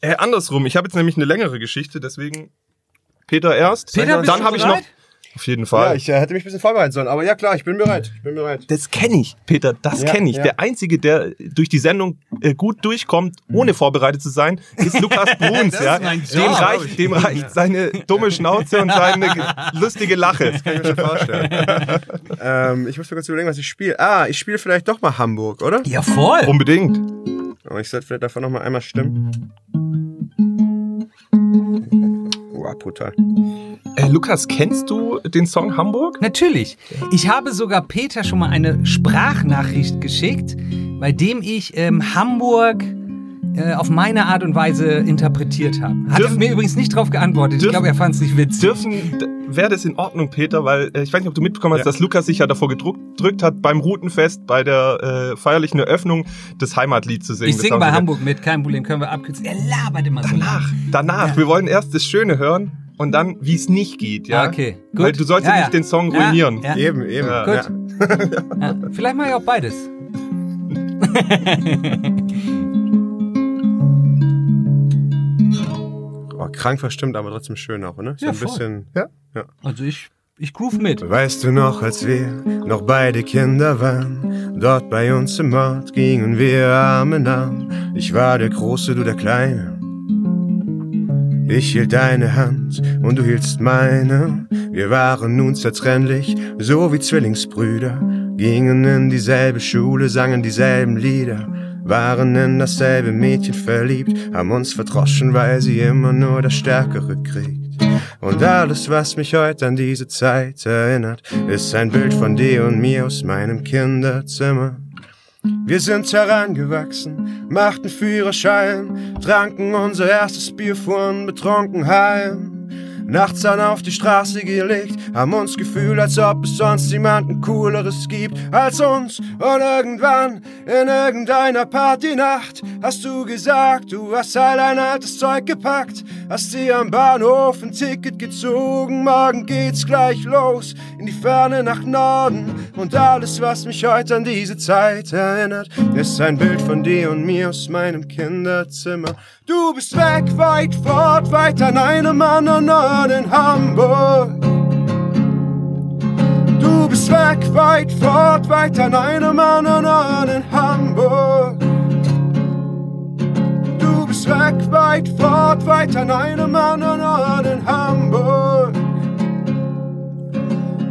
Speaker 3: Äh, andersrum, ich habe jetzt nämlich eine längere Geschichte, deswegen Peter erst.
Speaker 1: Peter, bist
Speaker 3: dann habe ich noch. Auf jeden Fall.
Speaker 2: Ja, ich äh, hätte mich ein bisschen vorbereiten sollen. Aber ja, klar, ich bin bereit. Ich bin bereit.
Speaker 3: Das kenne ich, Peter, das
Speaker 2: Ja,
Speaker 3: kenne ich.
Speaker 2: ja.
Speaker 3: Der Einzige, der durch die Sendung äh, gut durchkommt, ohne vorbereitet zu sein, ist Lukas Bruns.
Speaker 1: Das
Speaker 3: ja?
Speaker 1: ist
Speaker 3: dem,
Speaker 1: Job.
Speaker 3: reicht, dem reicht seine dumme Schnauze und seine ge- lustige Lache.
Speaker 2: Kann ich mir schon vorstellen. ähm, ich muss mir kurz überlegen, was ich spiele. Ah, ich spiele vielleicht doch mal Hamburg, oder?
Speaker 1: Ja, voll.
Speaker 3: Unbedingt.
Speaker 2: Aber ich sollte vielleicht davon noch mal einmal stimmen. Wow, brutal.
Speaker 3: Äh, Lukas, kennst du den Song Hamburg?
Speaker 1: Natürlich. Ich habe sogar Peter schon mal eine Sprachnachricht geschickt, bei dem ich ähm, Hamburg äh, auf meine Art und Weise interpretiert habe. Hat
Speaker 3: Dürfen-
Speaker 1: mir übrigens nicht drauf geantwortet. Ich
Speaker 3: dürfen-
Speaker 1: glaube, er fand es nicht witzig.
Speaker 3: Dürfen, wäre das in Ordnung, Peter? Weil äh, ich weiß nicht, ob du mitbekommen hast, dass Lukas sich ja davor gedrückt hat, beim Routenfest, bei der äh, feierlichen Eröffnung das Heimatlied zu singen.
Speaker 1: Ich singe
Speaker 3: haben
Speaker 1: bei Hamburg mit, kein Problem, können wir abkürzen. Er labert immer so
Speaker 3: Danach,
Speaker 1: lang.
Speaker 3: danach. Wir wollen erst das Schöne hören und dann, wie es nicht geht, ja?
Speaker 1: Ah, okay, gut.
Speaker 3: Weil du sollst ja,
Speaker 1: Ja,
Speaker 3: nicht
Speaker 1: ja.
Speaker 3: den Song
Speaker 1: Ja,
Speaker 3: ruinieren.
Speaker 1: ja.
Speaker 2: Eben, eben.
Speaker 3: Ja.
Speaker 1: Gut. Ja, vielleicht mache ich auch beides.
Speaker 2: krank verstimmt, aber trotzdem schön auch, ne? So
Speaker 1: Ja,
Speaker 2: ein
Speaker 1: voll.
Speaker 2: bisschen.
Speaker 3: Ja.
Speaker 1: Also ich, ich groove mit.
Speaker 2: Weißt du noch, als wir noch beide Kinder waren, dort bei uns im Ort gingen wir Arm in Arm. Ich war der Große, du der Kleine. Ich hielt deine Hand und du hieltst meine. Wir waren nun zertrennlich, so wie Zwillingsbrüder. Gingen in dieselbe Schule, sangen dieselben Lieder. Waren in dasselbe Mädchen verliebt, haben uns verdroschen, weil sie immer nur das Stärkere kriegt. Und alles, was mich heute an diese Zeit erinnert, ist ein Bild von dir und mir aus meinem Kinderzimmer. Wir sind herangewachsen, machten Führerschein, tranken unser erstes Bier, fuhren betrunken heim. Nachts dann auf die Straße gelegt, haben uns gefühlt, als ob es sonst niemanden Cooleres gibt als uns. Und irgendwann, in irgendeiner Partynacht, hast du gesagt, du hast all dein altes Zeug gepackt, hast dir am Bahnhof ein Ticket gezogen, morgen geht's gleich los, in die Ferne nach Norden. Und alles, was mich heute an diese Zeit erinnert, ist ein Bild von dir und mir aus meinem Kinderzimmer. Du bist weg, weit fort, weit an einem anderen Ort in Hamburg. Du bist weg, weit fort, weit an einem anderen Ort in Hamburg. Weg, weit fort, weit an einem anderen Ort in Hamburg.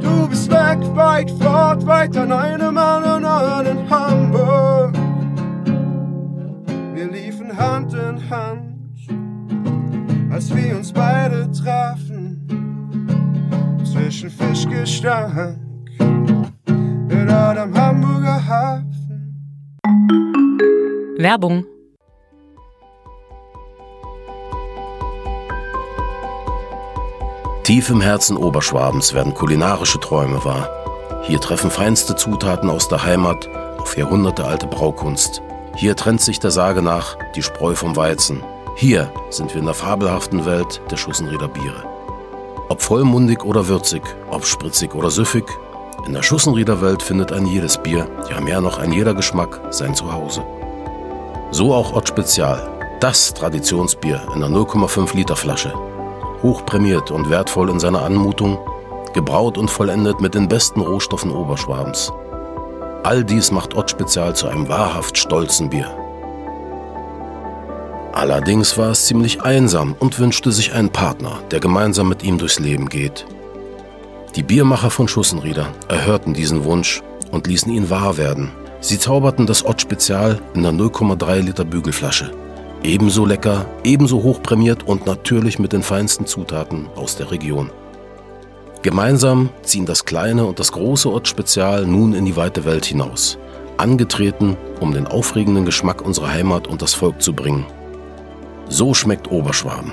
Speaker 2: Du bist weg, weit fort, weit an einem anderen Ort in Hamburg. Wir liefen Hand in Hand, als wir uns beide trafen. Zwischen Fischgestank dort am Hamburger Hafen.
Speaker 5: Werbung. Tief im Herzen Oberschwabens werden kulinarische Träume wahr. Hier treffen feinste Zutaten aus der Heimat auf jahrhundertealte Braukunst. Hier trennt sich der Sage nach die Spreu vom Weizen. Hier sind wir in der fabelhaften Welt der Schussenrieder Biere. Ob vollmundig oder würzig, ob spritzig oder süffig, in der Schussenrieder Welt findet ein jedes Bier, ja mehr noch ein jeder Geschmack, sein Zuhause. So auch Ott Spezial, das Traditionsbier in der 0,5 Liter Flasche. Hochprämiert und wertvoll in seiner Anmutung, gebraut und vollendet mit den besten Rohstoffen Oberschwabens. All dies macht Ott Spezial zu einem wahrhaft stolzen Bier. Allerdings war es ziemlich einsam und wünschte sich einen Partner, der gemeinsam mit ihm durchs Leben geht. Die Biermacher von Schussenrieder erhörten diesen Wunsch und ließen ihn wahr werden. Sie zauberten das Ott Spezial in der 0,3 Liter Bügelflasche. Ebenso lecker, ebenso hochprämiert und natürlich mit den feinsten Zutaten aus der Region. Gemeinsam ziehen das kleine und das große Ott Spezial nun in die weite Welt hinaus. Angetreten, um den aufregenden Geschmack unserer Heimat und das Volk zu bringen. So schmeckt Oberschwaben.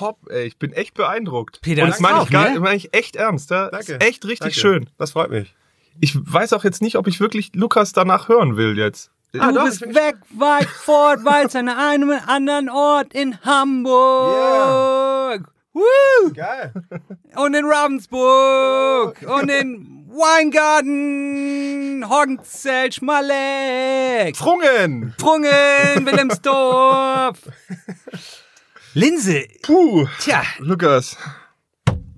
Speaker 3: Top, ey. Ich bin echt beeindruckt.
Speaker 1: Peter,
Speaker 3: Und das meine ich, gar-
Speaker 1: ne?
Speaker 3: meine ich echt ernst. Ja?
Speaker 2: Danke.
Speaker 3: Ist echt richtig
Speaker 2: Danke.
Speaker 3: schön.
Speaker 2: Das freut mich.
Speaker 3: Ich weiß auch jetzt nicht, ob ich wirklich Lukas danach hören will jetzt.
Speaker 2: Ah,
Speaker 1: Du
Speaker 2: doch,
Speaker 1: bist weg, weit fort, weit an einem anderen Ort in Hamburg. Woo!
Speaker 2: Geil.
Speaker 1: Und in Ravensburg. Und in Weingarten. Hoggenzell, Schmalleck.
Speaker 3: Frungen!
Speaker 1: Prungen, Wilhelmsdorf. Linse,
Speaker 3: Puh,
Speaker 1: tja,
Speaker 3: Lukas.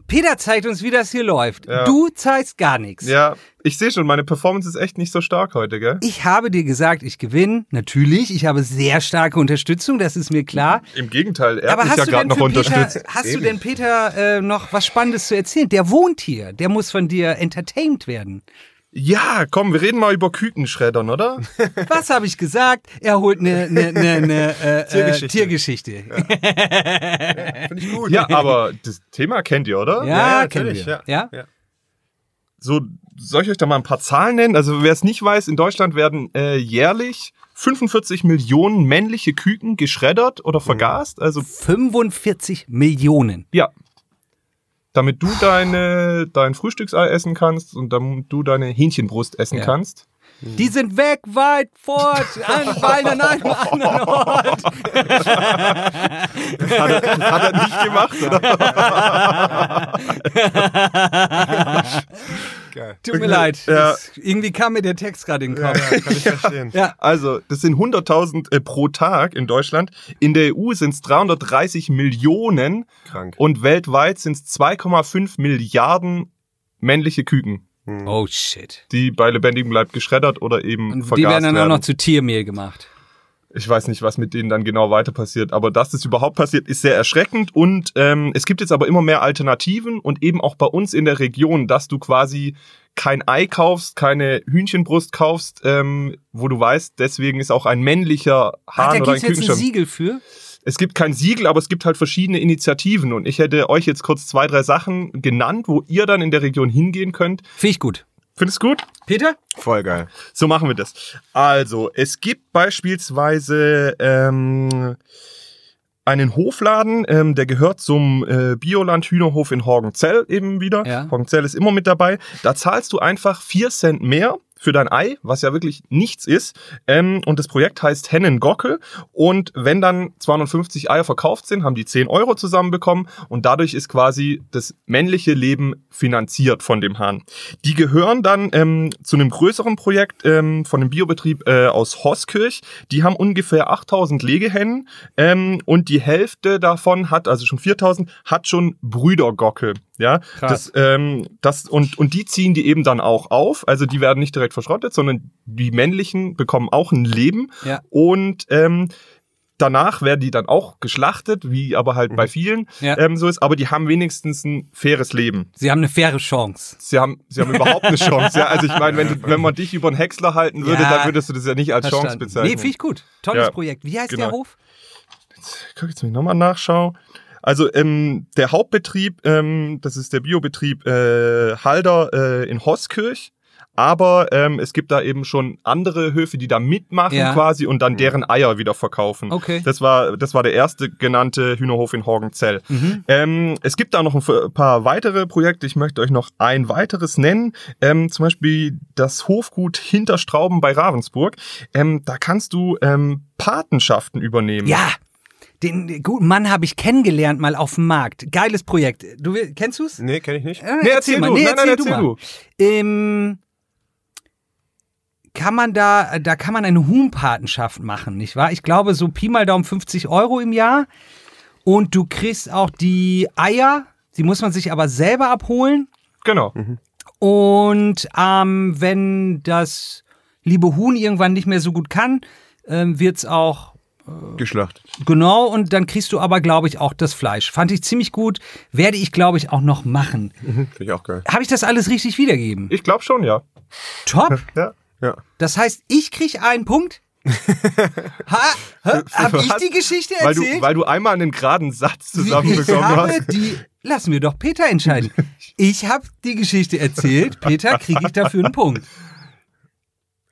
Speaker 1: Peter zeigt uns, wie das hier läuft.
Speaker 3: Ja.
Speaker 1: Du zeigst gar nichts.
Speaker 3: Ja, ich sehe schon, meine Performance ist echt nicht so stark heute, gell?
Speaker 1: Ich habe dir gesagt, ich gewinne. Natürlich, ich habe sehr starke Unterstützung, das ist mir klar.
Speaker 3: Im Gegenteil, er
Speaker 1: Aber
Speaker 3: hat mich ja
Speaker 1: du
Speaker 3: gerade noch
Speaker 1: Peter,
Speaker 3: unterstützt.
Speaker 1: hast du
Speaker 2: Eben.
Speaker 1: denn Peter äh, noch was Spannendes zu erzählen? Der wohnt hier, der muss von dir entertained werden.
Speaker 3: Ja, komm, wir reden mal über Kükenschreddern, oder?
Speaker 1: Was habe ich gesagt? Er holt eine ne, ne, ne, äh,
Speaker 2: Tiergeschichte.
Speaker 1: Äh, Tiergeschichte.
Speaker 2: Finde ich gut.
Speaker 3: ja, aber das Thema kennt ihr, oder?
Speaker 1: Ja,
Speaker 2: ja,
Speaker 1: kennen
Speaker 2: natürlich,
Speaker 1: wir.
Speaker 2: ja.
Speaker 1: Ja?
Speaker 3: So, soll ich euch da mal ein paar Zahlen nennen? Also, wer es nicht weiß, in Deutschland werden äh, jährlich 45 Millionen männliche Küken geschreddert oder vergast. Also,
Speaker 1: 45 Millionen.
Speaker 3: ja. Damit du deine, dein Frühstücksei essen kannst und damit du deine Hähnchenbrust essen
Speaker 1: Ja.
Speaker 3: kannst.
Speaker 1: Die sind weg, weit, fort, an, weil an einem anderen Ort.
Speaker 3: Hat er, das hat er nicht gemacht, oder?
Speaker 2: Geil.
Speaker 1: Tut mir leid.
Speaker 3: Ja.
Speaker 1: Das, irgendwie kam mir der Text gerade in den Kopf.
Speaker 2: ja, kann ich verstehen.
Speaker 1: Ja.
Speaker 3: Also, das sind 100.000 äh, pro Tag in Deutschland. In der EU sind es 330 Millionen
Speaker 2: Krank.
Speaker 3: und weltweit sind es 2,5 Milliarden männliche Küken,
Speaker 1: Oh shit.
Speaker 3: die bei lebendigem Leib geschreddert oder eben
Speaker 1: Und
Speaker 3: vergast
Speaker 1: die werden dann auch
Speaker 3: werden.
Speaker 1: noch zu Tiermehl gemacht.
Speaker 3: Ich weiß nicht, was mit denen dann genau weiter passiert, aber dass das überhaupt passiert, ist sehr erschreckend und ähm, es gibt jetzt aber immer mehr Alternativen und eben auch bei uns in der Region, dass du quasi kein Ei kaufst, keine Hühnchenbrust kaufst, ähm, wo du weißt, deswegen ist auch ein männlicher
Speaker 1: Ah,
Speaker 3: Hahn
Speaker 1: da
Speaker 3: oder ein
Speaker 1: jetzt ein. Siegel für?
Speaker 3: Es gibt kein Siegel, aber es gibt halt verschiedene Initiativen und ich hätte euch jetzt kurz zwei, drei Sachen genannt, wo ihr dann in der Region hingehen könnt.
Speaker 1: Finde ich gut.
Speaker 3: Findest du gut?
Speaker 1: Peter?
Speaker 2: Voll geil.
Speaker 3: So machen wir das. Also, es gibt beispielsweise ähm, einen Hofladen, ähm, der gehört zum äh, Bioland Hühnerhof in Horgenzell eben wieder.
Speaker 1: Ja.
Speaker 3: Horgenzell ist immer mit dabei. Da zahlst du einfach vier Cent mehr für dein Ei, was ja wirklich nichts ist. Ähm, und das Projekt heißt Hennengockel. Und wenn dann 250 Eier verkauft sind, haben die 10 Euro zusammenbekommen. Und dadurch ist quasi das männliche Leben finanziert von dem Hahn. Die gehören dann ähm, zu einem größeren Projekt ähm, von einem Biobetrieb äh, aus Hoskirch. Die haben ungefähr 8000 Legehennen ähm, und die Hälfte davon hat, also schon 4000, hat schon Brüdergockel. Ja,
Speaker 1: Krass.
Speaker 3: das, ähm, das und und die ziehen die eben dann auch auf. Also die werden nicht direkt verschrottet, sondern die männlichen bekommen auch ein Leben
Speaker 1: Ja.
Speaker 3: und ähm, danach werden die dann auch geschlachtet, wie aber halt bei vielen
Speaker 1: Ja.
Speaker 3: ähm, so ist. Aber die haben wenigstens ein faires Leben.
Speaker 1: Sie haben eine faire Chance.
Speaker 3: Sie haben, sie haben überhaupt eine Chance. Ja, also ich meine, wenn, du- wenn man dich über einen Häcksler halten würde,
Speaker 1: Ja.
Speaker 3: dann würdest du das ja nicht als Chance
Speaker 1: Verstanden.
Speaker 3: bezeichnen.
Speaker 1: Nee, finde ich gut. Tolles
Speaker 3: Ja,
Speaker 1: Projekt. Wie heißt
Speaker 3: genau.
Speaker 1: der Hof?
Speaker 3: Guck jetzt, wenn ich nochmal nachschaue. Also ähm, der Hauptbetrieb, ähm, das ist der Biobetrieb äh, Halder äh, in Hoskirch. Aber ähm, es gibt da eben schon andere Höfe, die da mitmachen
Speaker 1: Ja.
Speaker 3: quasi und dann deren Eier wieder verkaufen.
Speaker 1: Okay.
Speaker 3: Das war, das war der erste genannte Hühnerhof in Horgenzell.
Speaker 1: Mhm.
Speaker 3: Ähm, es gibt da noch ein paar weitere Projekte. Ich möchte euch noch ein weiteres nennen. Ähm, zum Beispiel das Hofgut Hinterstrauben bei Ravensburg. Ähm, da kannst du ähm, Patenschaften übernehmen.
Speaker 1: Ja, den guten Mann habe ich kennengelernt mal auf dem Markt. Geiles Projekt. Du kennst du's?
Speaker 2: Nee, kenne ich nicht.
Speaker 1: Äh,
Speaker 3: Nee, erzähl
Speaker 1: mal.
Speaker 3: du.
Speaker 1: Nee,
Speaker 3: Nein, nein,
Speaker 1: erzähl,
Speaker 3: erzähl
Speaker 1: du. Ähm, kann man da, da kann man eine Huhnpatenschaft machen, nicht wahr? Ich glaube, so Pi mal Daumen 50 Euro im Jahr. Und du kriegst auch die Eier, die muss man sich aber selber abholen.
Speaker 3: Genau.
Speaker 1: Und ähm, wenn das liebe Huhn irgendwann nicht mehr so gut kann, ähm, wird's auch
Speaker 2: Geschlachtet.
Speaker 1: Genau, und dann kriegst du aber, glaube ich, auch das Fleisch. Fand ich ziemlich gut. Werde ich, glaube ich, auch noch machen.
Speaker 2: Finde ich auch geil.
Speaker 1: Habe ich das alles richtig wiedergegeben?
Speaker 3: Ich glaube schon, ja.
Speaker 1: Top.
Speaker 3: ja.
Speaker 2: Ja.
Speaker 1: Das heißt, ich krieg einen Punkt. ha, ha, habe ich die Geschichte
Speaker 3: Weil du,
Speaker 1: erzählt?
Speaker 3: weil du einmal einen geraden Satz zusammenbekommen hast.
Speaker 1: die. Lassen wir doch Peter entscheiden. Ich habe die Geschichte erzählt. Peter, kriege ich dafür einen Punkt.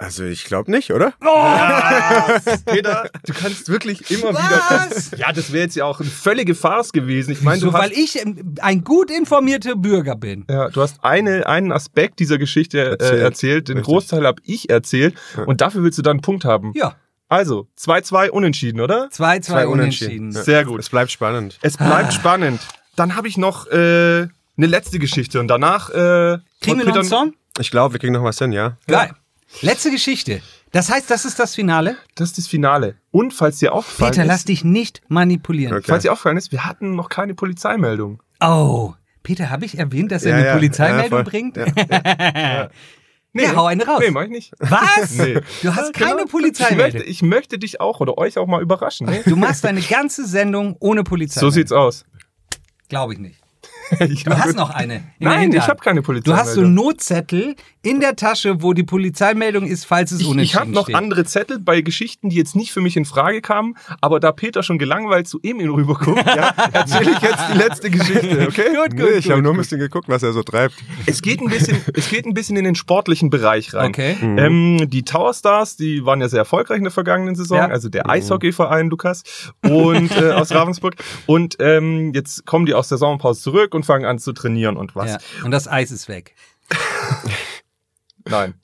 Speaker 2: Also ich glaube nicht, oder?
Speaker 3: Peter, du kannst wirklich immer
Speaker 1: Was?
Speaker 3: wieder. Ja, das wäre jetzt ja auch eine völlige Farce gewesen. Ich meine,
Speaker 1: So,
Speaker 3: du hast
Speaker 1: weil ich ähm, ein gut informierter Bürger bin.
Speaker 3: Ja, du hast eine, einen Aspekt dieser Geschichte äh,
Speaker 2: Erzählt.
Speaker 3: erzählt, den
Speaker 2: Richtig.
Speaker 3: Großteil habe ich erzählt und dafür willst du dann einen Punkt haben.
Speaker 1: Ja,
Speaker 3: Also, 2-2 unentschieden, oder?
Speaker 1: 2-2
Speaker 2: Zwei
Speaker 1: unentschieden.
Speaker 2: unentschieden.
Speaker 3: Sehr gut.
Speaker 2: Es bleibt spannend.
Speaker 3: Es bleibt spannend. Dann habe ich noch äh, eine letzte Geschichte und danach äh,
Speaker 1: Kriegen wir noch einen Song?
Speaker 2: Ich glaube, wir kriegen noch was hin, ja.
Speaker 1: Geil. Letzte Geschichte. Das heißt, das ist das Finale?
Speaker 3: Das ist das Finale. Und falls dir aufgefallen
Speaker 1: Peter,
Speaker 3: ist,
Speaker 1: lass dich nicht manipulieren.
Speaker 2: Okay.
Speaker 3: falls dir aufgefallen ist, wir hatten noch keine Polizeimeldung.
Speaker 1: Oh, Peter, habe ich erwähnt, dass er
Speaker 2: Ja,
Speaker 1: eine
Speaker 2: ja,
Speaker 1: Polizeimeldung
Speaker 2: ja,
Speaker 1: bringt?
Speaker 2: Ja,
Speaker 3: Nee,
Speaker 1: Ja, hau eine raus.
Speaker 3: Nee, mach ich nicht.
Speaker 1: Was?
Speaker 3: Nee.
Speaker 1: Du hast
Speaker 3: Ja,
Speaker 1: keine
Speaker 3: genau. Ich
Speaker 1: Polizeimeldung.
Speaker 3: möchte, ich möchte dich auch oder euch auch mal überraschen. Ne?
Speaker 1: Du machst deine ganze Sendung ohne Polizei.
Speaker 3: So sieht's aus.
Speaker 1: Glaube ich nicht.
Speaker 3: Ich
Speaker 1: Du hast noch eine.
Speaker 3: Nein, ich habe keine
Speaker 1: Du
Speaker 3: Polizeimeldung.
Speaker 1: hast so Notzettel in der Tasche, wo die Polizeimeldung ist, falls es
Speaker 3: Ich,
Speaker 1: unentschieden
Speaker 3: ich habe noch
Speaker 1: steht.
Speaker 3: andere Zettel bei Geschichten, die jetzt nicht für mich in Frage kamen, aber da Peter schon gelangweilt zu Emil rüberguckt, ja, erzähle ich jetzt die letzte Geschichte, okay?
Speaker 1: Gut,
Speaker 2: Nee,
Speaker 1: gut,
Speaker 2: ich habe nur ein bisschen geguckt, was er so treibt.
Speaker 3: Es geht ein bisschen, es geht ein bisschen in den sportlichen Bereich rein.
Speaker 1: Okay.
Speaker 3: Ähm, die Tower Stars, die waren ja sehr erfolgreich in der vergangenen Saison,
Speaker 1: Ja.
Speaker 3: also der Eishockeyverein Lukas und äh, aus Ravensburg. Und ähm, jetzt kommen die aus der Sommerpause zurück und fangen an zu trainieren und was.
Speaker 1: Ja. Und das Eis ist weg.
Speaker 3: Nein.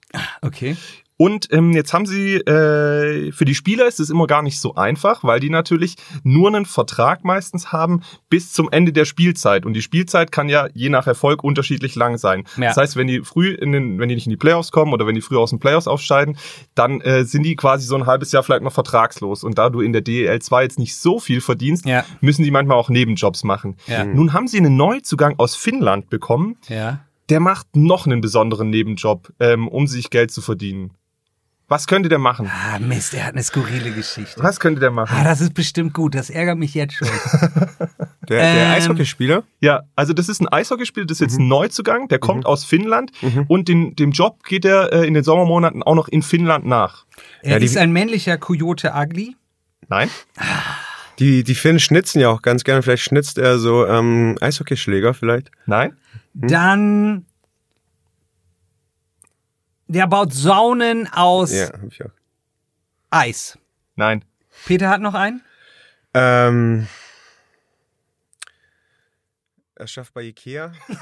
Speaker 1: Okay.
Speaker 3: Und ähm, jetzt haben sie, äh, für die Spieler ist es immer gar nicht so einfach, weil die natürlich nur einen Vertrag meistens haben bis zum Ende der Spielzeit. Und die Spielzeit kann ja je nach Erfolg unterschiedlich lang sein.
Speaker 1: Ja.
Speaker 3: Das heißt, wenn die früh in den, wenn die nicht in die Playoffs kommen oder wenn die früh aus den Playoffs aufsteigen, dann äh, sind die quasi so ein halbes Jahr vielleicht noch vertragslos. Und da du in der DEL 2 jetzt nicht so viel verdienst,
Speaker 1: Ja.
Speaker 3: müssen die manchmal auch Nebenjobs machen.
Speaker 1: Ja.
Speaker 3: Nun haben sie einen Neuzugang aus Finnland bekommen,
Speaker 1: Ja.
Speaker 3: Der macht noch einen besonderen Nebenjob, ähm, um sich Geld zu verdienen. Was könnte der machen?
Speaker 1: Ah, Mist, er hat eine skurrile Geschichte.
Speaker 3: Was könnte der machen?
Speaker 1: Ah, das ist bestimmt gut. Das ärgert mich jetzt schon.
Speaker 2: Der, der
Speaker 1: Ähm,
Speaker 2: Eishockeyspieler?
Speaker 3: Ja, also das ist ein Eishockeyspieler, das ist jetzt ein Neuzugang, der kommt aus Finnland
Speaker 2: Mhm.
Speaker 3: und den, dem Job geht er äh, in den Sommermonaten auch noch in Finnland nach.
Speaker 1: Er
Speaker 2: Ja, die-
Speaker 1: ist ein männlicher Coyote Ugly.
Speaker 3: Nein?
Speaker 2: Die, die Finnen schnitzen ja auch ganz gerne. Vielleicht schnitzt er so ähm, Eishockeyschläger vielleicht.
Speaker 3: Nein?
Speaker 1: Dann. Der baut Saunen aus
Speaker 2: Ja, hab ich auch.
Speaker 1: Eis.
Speaker 3: Nein.
Speaker 1: Peter hat noch einen?
Speaker 2: Ähm, er schafft bei Ikea.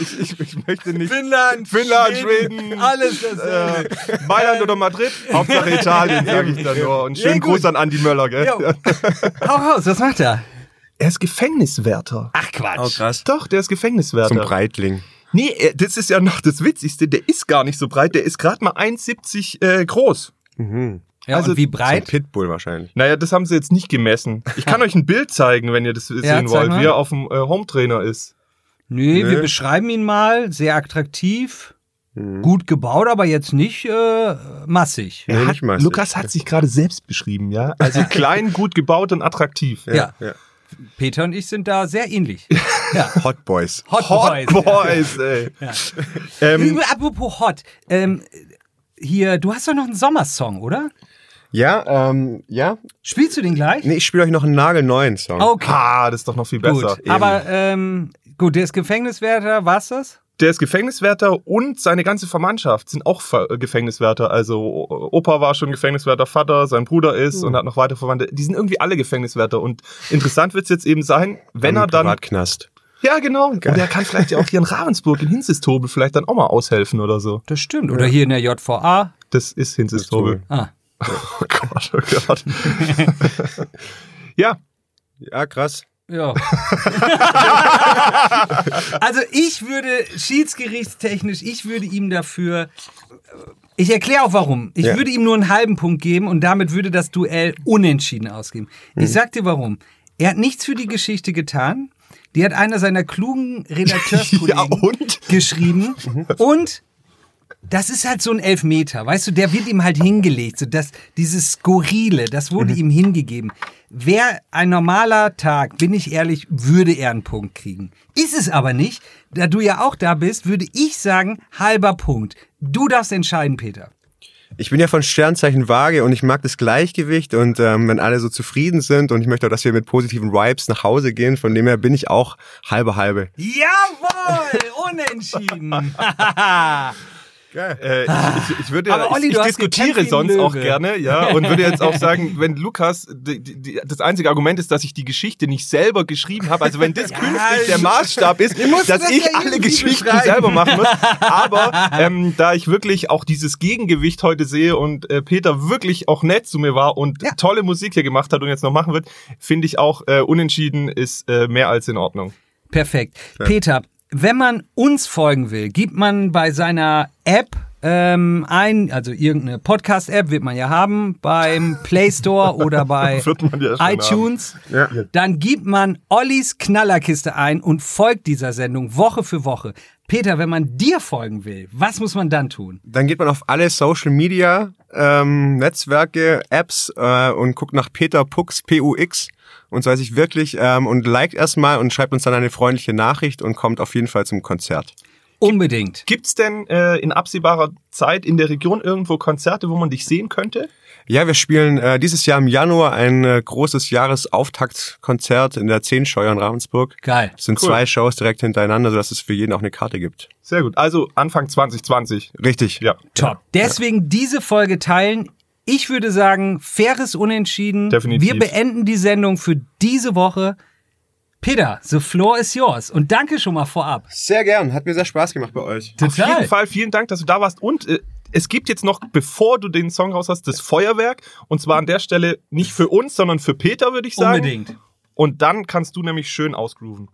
Speaker 2: ich, ich, ich möchte nicht.
Speaker 3: Finnland, Finnland, Schweden,
Speaker 1: Alles dasselbe.
Speaker 3: äh, Mailand oder Madrid? Hauptsache Italien, sage ich dann nur. Und schönen
Speaker 1: Ja, gut.
Speaker 3: Gruß an Andi Möller, gell?
Speaker 1: Jo. Hau raus, was macht er?
Speaker 3: Er ist Gefängniswärter.
Speaker 1: Ach Quatsch.
Speaker 2: krass.
Speaker 3: Doch, der ist Gefängniswärter.
Speaker 2: Zum Breitling.
Speaker 3: Nee, äh, das ist ja noch das Witzigste. Der ist gar nicht so breit. Der ist gerade mal 1,70 äh, groß.
Speaker 2: Mhm.
Speaker 1: Ja,
Speaker 3: Also
Speaker 1: und wie breit?
Speaker 2: Pitbull wahrscheinlich.
Speaker 3: Naja, das haben sie jetzt nicht gemessen. Ich kann euch ein Bild zeigen, wenn ihr das sehen
Speaker 1: zeig
Speaker 3: wollt,
Speaker 1: mal.
Speaker 3: wie er auf dem äh, Hometrainer ist.
Speaker 1: Nö,
Speaker 2: Nö.
Speaker 1: wir beschreiben ihn mal. Sehr attraktiv.
Speaker 2: Mhm.
Speaker 1: Gut gebaut, aber jetzt nicht äh, massig.
Speaker 2: Nee,
Speaker 3: Er
Speaker 2: nicht
Speaker 3: hat,
Speaker 2: massig.
Speaker 3: Lukas hat sich gerade selbst beschrieben, ja. Also klein, gut gebaut und attraktiv.
Speaker 1: Ja.
Speaker 2: ja.
Speaker 1: Peter und ich sind da sehr ähnlich. Ja.
Speaker 2: Hot Boys.
Speaker 1: Hot,
Speaker 3: Hot
Speaker 1: Boys.
Speaker 3: Boys, ey.
Speaker 1: Ja.
Speaker 3: Ähm,
Speaker 1: Apropos Hot. Ähm, hier, du hast doch noch einen Sommersong, oder?
Speaker 2: Ja, ähm, ja.
Speaker 1: Spielst du den gleich?
Speaker 2: Nee, ich spiele euch noch einen nagelneuen Song.
Speaker 1: Okay,
Speaker 3: Ah, das ist doch noch viel besser.
Speaker 1: gut. Aber ähm, gut, der ist Gefängniswärter, war's das?
Speaker 3: Der ist Gefängniswärter und seine ganze Verwandtschaft sind auch äh, Gefängniswärter. Also Opa war schon Gefängniswärter, Vater, sein Bruder ist und hat noch weitere Verwandte. Die sind irgendwie alle Gefängniswärter. Und interessant wird's jetzt eben sein, wenn er dann.
Speaker 2: Privatknast.
Speaker 3: Ja, genau. Und er kann vielleicht ja auch hier in Ravensburg, in Hinzestobel, vielleicht dann auch mal aushelfen oder so.
Speaker 1: Das stimmt. Oder hier in der JVA.
Speaker 3: Das ist Hinzestobel.
Speaker 1: Ah.
Speaker 3: Oh Gott, oh Gott. ja,
Speaker 2: Ja, krass.
Speaker 1: Ja. also ich würde schiedsgerichtstechnisch, ich würde ihm dafür. Ich erkläre auch warum. Ich
Speaker 2: Ja.
Speaker 1: würde ihm nur einen halben Punkt geben und damit würde das Duell unentschieden ausgehen. Ich sag dir warum. Er hat nichts für die Geschichte getan. Die hat einer seiner klugen Redakteurskollegen
Speaker 3: Ja,
Speaker 1: geschrieben. Und das ist halt so ein Elfmeter, weißt du, der wird ihm halt hingelegt. So das, dieses Skurrile, das wurde ihm hingegeben. Wäre ein normaler Tag, bin ich ehrlich, würde er einen Punkt kriegen. Ist es aber nicht. Da du ja auch da bist, würde ich sagen, halber Punkt. Du darfst entscheiden, Peter.
Speaker 2: Ich bin ja von Sternzeichen Waage und ich mag das Gleichgewicht und ähm, wenn alle so zufrieden sind und ich möchte auch, dass wir mit positiven Vibes nach Hause gehen, von dem her bin ich auch halbe halbe.
Speaker 1: Jawohl, unentschieden.
Speaker 3: Äh, ich, würde,
Speaker 1: Olli,
Speaker 3: ich, ich diskutiere sonst auch gerne, ja, und würde jetzt auch sagen, wenn Lukas, die, die, die, das einzige Argument ist, dass ich die Geschichte nicht selber geschrieben habe, also wenn das künftig der Maßstab ist, dass
Speaker 1: das
Speaker 3: ich
Speaker 1: ja
Speaker 3: alle Geschichten
Speaker 1: beschreiben.
Speaker 3: selber machen muss, aber ähm, da ich wirklich auch dieses Gegengewicht heute sehe und äh, Peter wirklich auch nett zu mir war und
Speaker 1: Ja.
Speaker 3: tolle Musik hier gemacht hat und jetzt noch machen wird, finde ich auch äh, unentschieden ist äh, mehr als in Ordnung.
Speaker 1: Perfekt. Peter, wenn man uns folgen will, gibt man bei seiner App ähm, ein, also irgendeine Podcast-App wird man ja haben, beim Play Store oder bei
Speaker 3: ja
Speaker 1: iTunes.
Speaker 2: Ja.
Speaker 1: Dann gibt man Ollis Knallerkiste ein und folgt dieser Sendung Woche für Woche. Peter, wenn man dir folgen will, was muss man dann tun?
Speaker 2: Dann geht man auf alle Social Media ähm, Netzwerke, Apps äh, und guckt nach Peter Pux, P-U-X und so heißt ich wirklich ähm, und liked erstmal und schreibt uns dann eine freundliche Nachricht und kommt auf jeden Fall zum Konzert.
Speaker 1: Unbedingt.
Speaker 3: Gibt's denn äh, in absehbarer Zeit in der Region irgendwo Konzerte, wo man dich sehen könnte?
Speaker 2: Ja, wir spielen äh, dieses Jahr im Januar ein äh, großes Jahresauftaktkonzert in der Zehnscheuer in Ravensburg.
Speaker 1: Geil.
Speaker 2: Es sind
Speaker 3: Cool.
Speaker 2: zwei Shows direkt hintereinander, sodass es für jeden auch eine Karte gibt.
Speaker 3: Sehr gut. Also Anfang 2020.
Speaker 2: Richtig.
Speaker 3: Ja.
Speaker 1: Top. Deswegen diese Folge teilen. Ich würde sagen, faires Unentschieden.
Speaker 3: Definitiv.
Speaker 1: Wir beenden die Sendung für diese Woche. Peter, the floor is yours. Und danke schon mal vorab.
Speaker 2: Sehr gern. Hat mir sehr Spaß gemacht bei euch.
Speaker 3: Auf jeden Fall vielen Dank, dass du da warst. Und äh, es gibt jetzt noch, bevor du den Song raus hast, das Feuerwerk. Und zwar an der Stelle nicht für uns, sondern für Peter, würde ich sagen.
Speaker 1: Unbedingt.
Speaker 3: Und dann kannst du nämlich schön ausgrooven.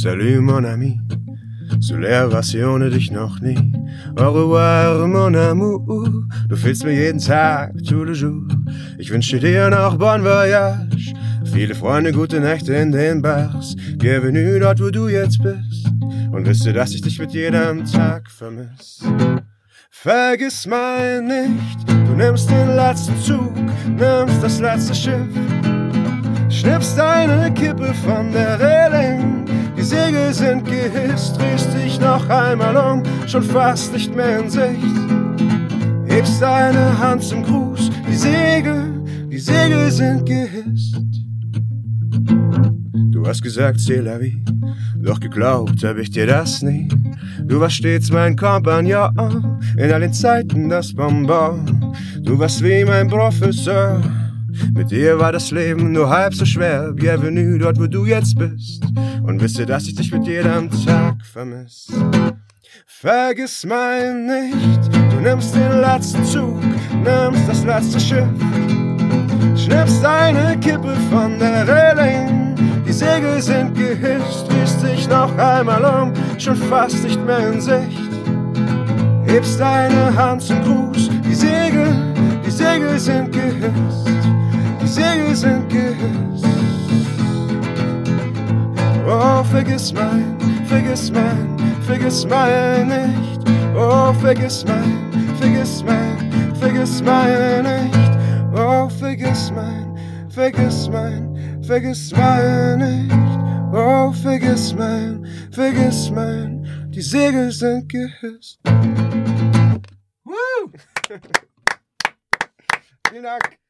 Speaker 2: Salut mon ami, so leer war's hier ohne dich noch nie. Au revoir mon amour, du fehlst mir jeden Tag, tout le jour. Ich wünsche dir noch bon voyage, viele Freunde, gute Nächte in den Bars. Bienvenue dort, wo du jetzt bist und wisse, dass ich dich mit jedem Tag vermiss. Vergiss mal nicht, du nimmst den letzten Zug, nimmst das letzte Schiff. Schnippst eine Kippe von der Reling, Segel sind gehisst, drehst dich noch einmal um, schon fast nicht mehr in Sicht. Hebst deine Hand zum Gruß, die Segel, die Segel sind gehisst. Du hast gesagt, c'est la vie, doch geglaubt hab ich dir das nie. Du warst stets mein Kompagnon, in allen Zeiten das Bonbon. Du warst wie mein Professor. Mit dir war das Leben nur halb so schwer. Bienvenue dort, wo du jetzt bist. Und wisse, dass ich dich mit jedem Tag vermiss. Vergiss mal nicht, du nimmst den letzten Zug, nimmst das letzte Schiff. Schnippst eine Kippe von der Reling, die Segel sind gehisst, drehst dich noch einmal um, schon fast nicht mehr in Sicht. Hebst deine Hand zum Gruß, die Segel, die Segel sind gehisst, die Segel sind gehisst. Oh, vergiss mein, vergiss mein, vergiss mein nicht. Oh, vergiss mein, vergiss mein, vergiss mein nicht. Oh, vergiss mein, vergiss mein, vergiss mein nicht. Oh, vergiss mein, vergiss mein, die Segel sind gehisst. Woo! Vielen Dank.